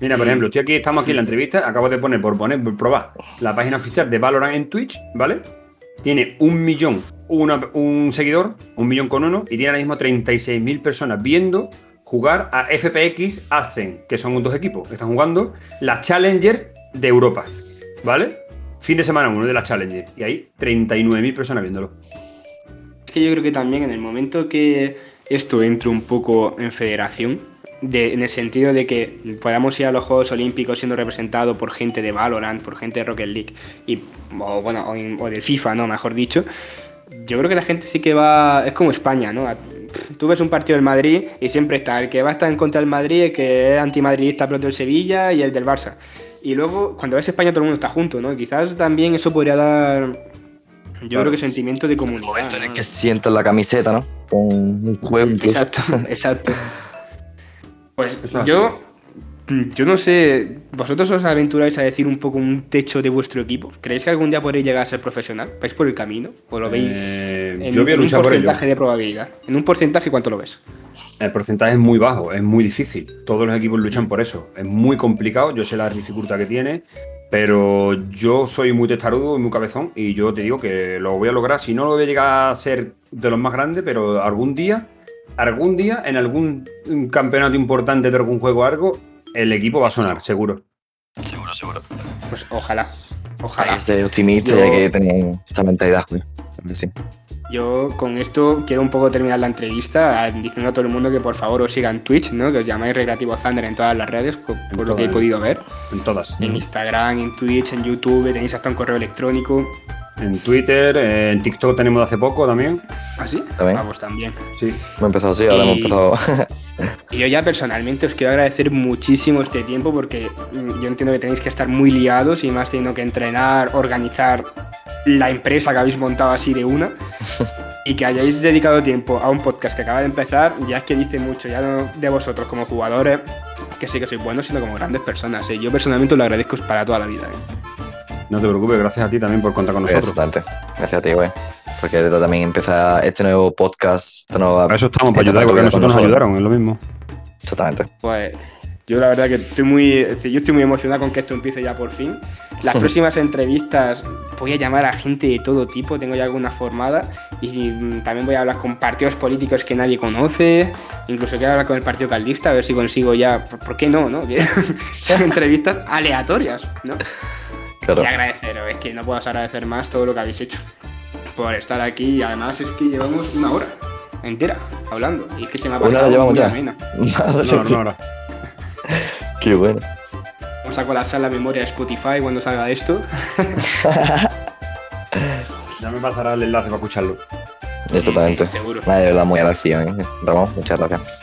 Mira, por ejemplo, estoy aquí, estamos aquí en la [LAUGHS] entrevista, acabo de poner, por poner, por probar, la página oficial de Valorant en Twitch, ¿vale? Tiene un millón, una- un seguidor, un millón con uno, y tiene ahora mismo 36.000 personas viendo jugar a FPX Ascen, que son dos equipos que están jugando las Challengers de Europa, ¿vale? Fin de semana uno de las Challengers, y hay 39.000 personas viéndolo. Es que yo creo que también en el momento que esto entre un poco en federación, de- en el sentido de que podamos ir a los Juegos Olímpicos siendo representado por gente de Valorant, por gente de Rocket League, y, o, bueno, o, o del FIFA, ¿no? Mejor dicho. Yo creo que la gente sí que va. Es como España, ¿no? Tú ves un partido del Madrid y siempre está el que va a estar en contra del Madrid, el que es antimadridista pero del Sevilla y el del Barça. Y luego, cuando ves España, todo el mundo está junto, ¿no? Quizás también eso podría dar. Yo creo que sentimiento de comunidad. momento en el que sientas la camiseta, ¿no? Con un juego incluso. Exacto, [LAUGHS] exacto. Pues Eso es yo, yo no sé, vosotros os aventuráis a decir un poco un techo de vuestro equipo. ¿Creéis que algún día podréis llegar a ser profesional? ¿Vais por el camino? ¿O lo veis Eh, en, yo voy a en un porcentaje de probabilidad? ¿En un porcentaje cuánto lo ves? El porcentaje es muy bajo, es muy difícil. Todos los equipos luchan por eso. Es muy complicado, yo sé la dificultad que tiene, pero yo soy muy testarudo y muy cabezón y yo te digo que lo voy a lograr. Si no lo voy a llegar a ser de los más grandes, pero algún día, algún día, en algún campeonato importante de algún juego o algo, el equipo va a sonar, seguro. Seguro, seguro. Pues ojalá, Hay ojalá. ser optimista Yo- y hay que tener esa mentalidad, Julio. Sí. Yo con esto quiero un poco terminar la entrevista diciendo a todo el mundo que por favor os sigan Twitch, ¿no? Que os llamáis Recreativo Thunder en todas las redes, por, por lo que he podido ver. En todas. En Instagram, en Twitch, en YouTube, tenéis hasta un correo electrónico. En Twitter, eh, en TikTok tenemos de hace poco también. ¿Así? También. Vamos también. Sí. Hemos empezado, sí, ahora Y- hemos empezado. Y [LAUGHS] yo ya personalmente os quiero agradecer muchísimo este tiempo porque mm, yo entiendo que tenéis que estar muy liados y más teniendo que entrenar, organizar la empresa que habéis montado así de una [LAUGHS] y que hayáis dedicado tiempo a un podcast que acaba de empezar, ya es que dice mucho, ya no de vosotros como jugadores, que sí que sois buenos, sino como grandes personas. ¿eh? Yo personalmente os lo agradezco para toda la vida. ¿eh? No te preocupes, gracias a ti también por contar con nosotros. Exactamente. Gracias a ti, güey. Porque también empieza este nuevo podcast. Esta nueva eso estamos, para ayudar, porque nosotros nos ayudaron, es lo mismo. Exactamente. Pues yo la verdad que estoy muy, yo estoy muy emocionado con que esto empiece ya por fin. Las [LAUGHS] próximas entrevistas voy a llamar a gente de todo tipo, tengo ya algunas formadas y también voy a hablar con partidos políticos que nadie conoce, incluso quiero hablar con el partido caldista a ver si consigo ya, ¿por qué no? no? [LAUGHS] [LAUGHS] Entrevistas aleatorias, ¿no? Claro. Y agradeceros, es que no puedo agradecer más todo lo que habéis hecho por estar aquí y además es que llevamos una hora entera hablando y es que se me ha Una hora pasado llevamos ya. [LAUGHS] [LAUGHS] Qué bueno. Vamos a colapsar la memoria de Spotify cuando salga esto. [LAUGHS] Ya me pasará el enlace para escucharlo. Exactamente. Sí, sí, seguro. Nada, de verdad, muy agradecido, ¿eh? Ramón, muchas gracias.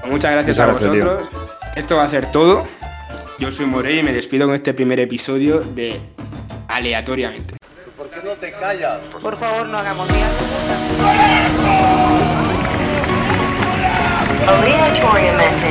Pues Muchas gracias Muchas a gracias, tío. vosotros. Esto va a ser todo. Yo soy Morey y me despido con este primer episodio de Aleatoriamente. Por favor, no hagamos ni Aleatoriamente.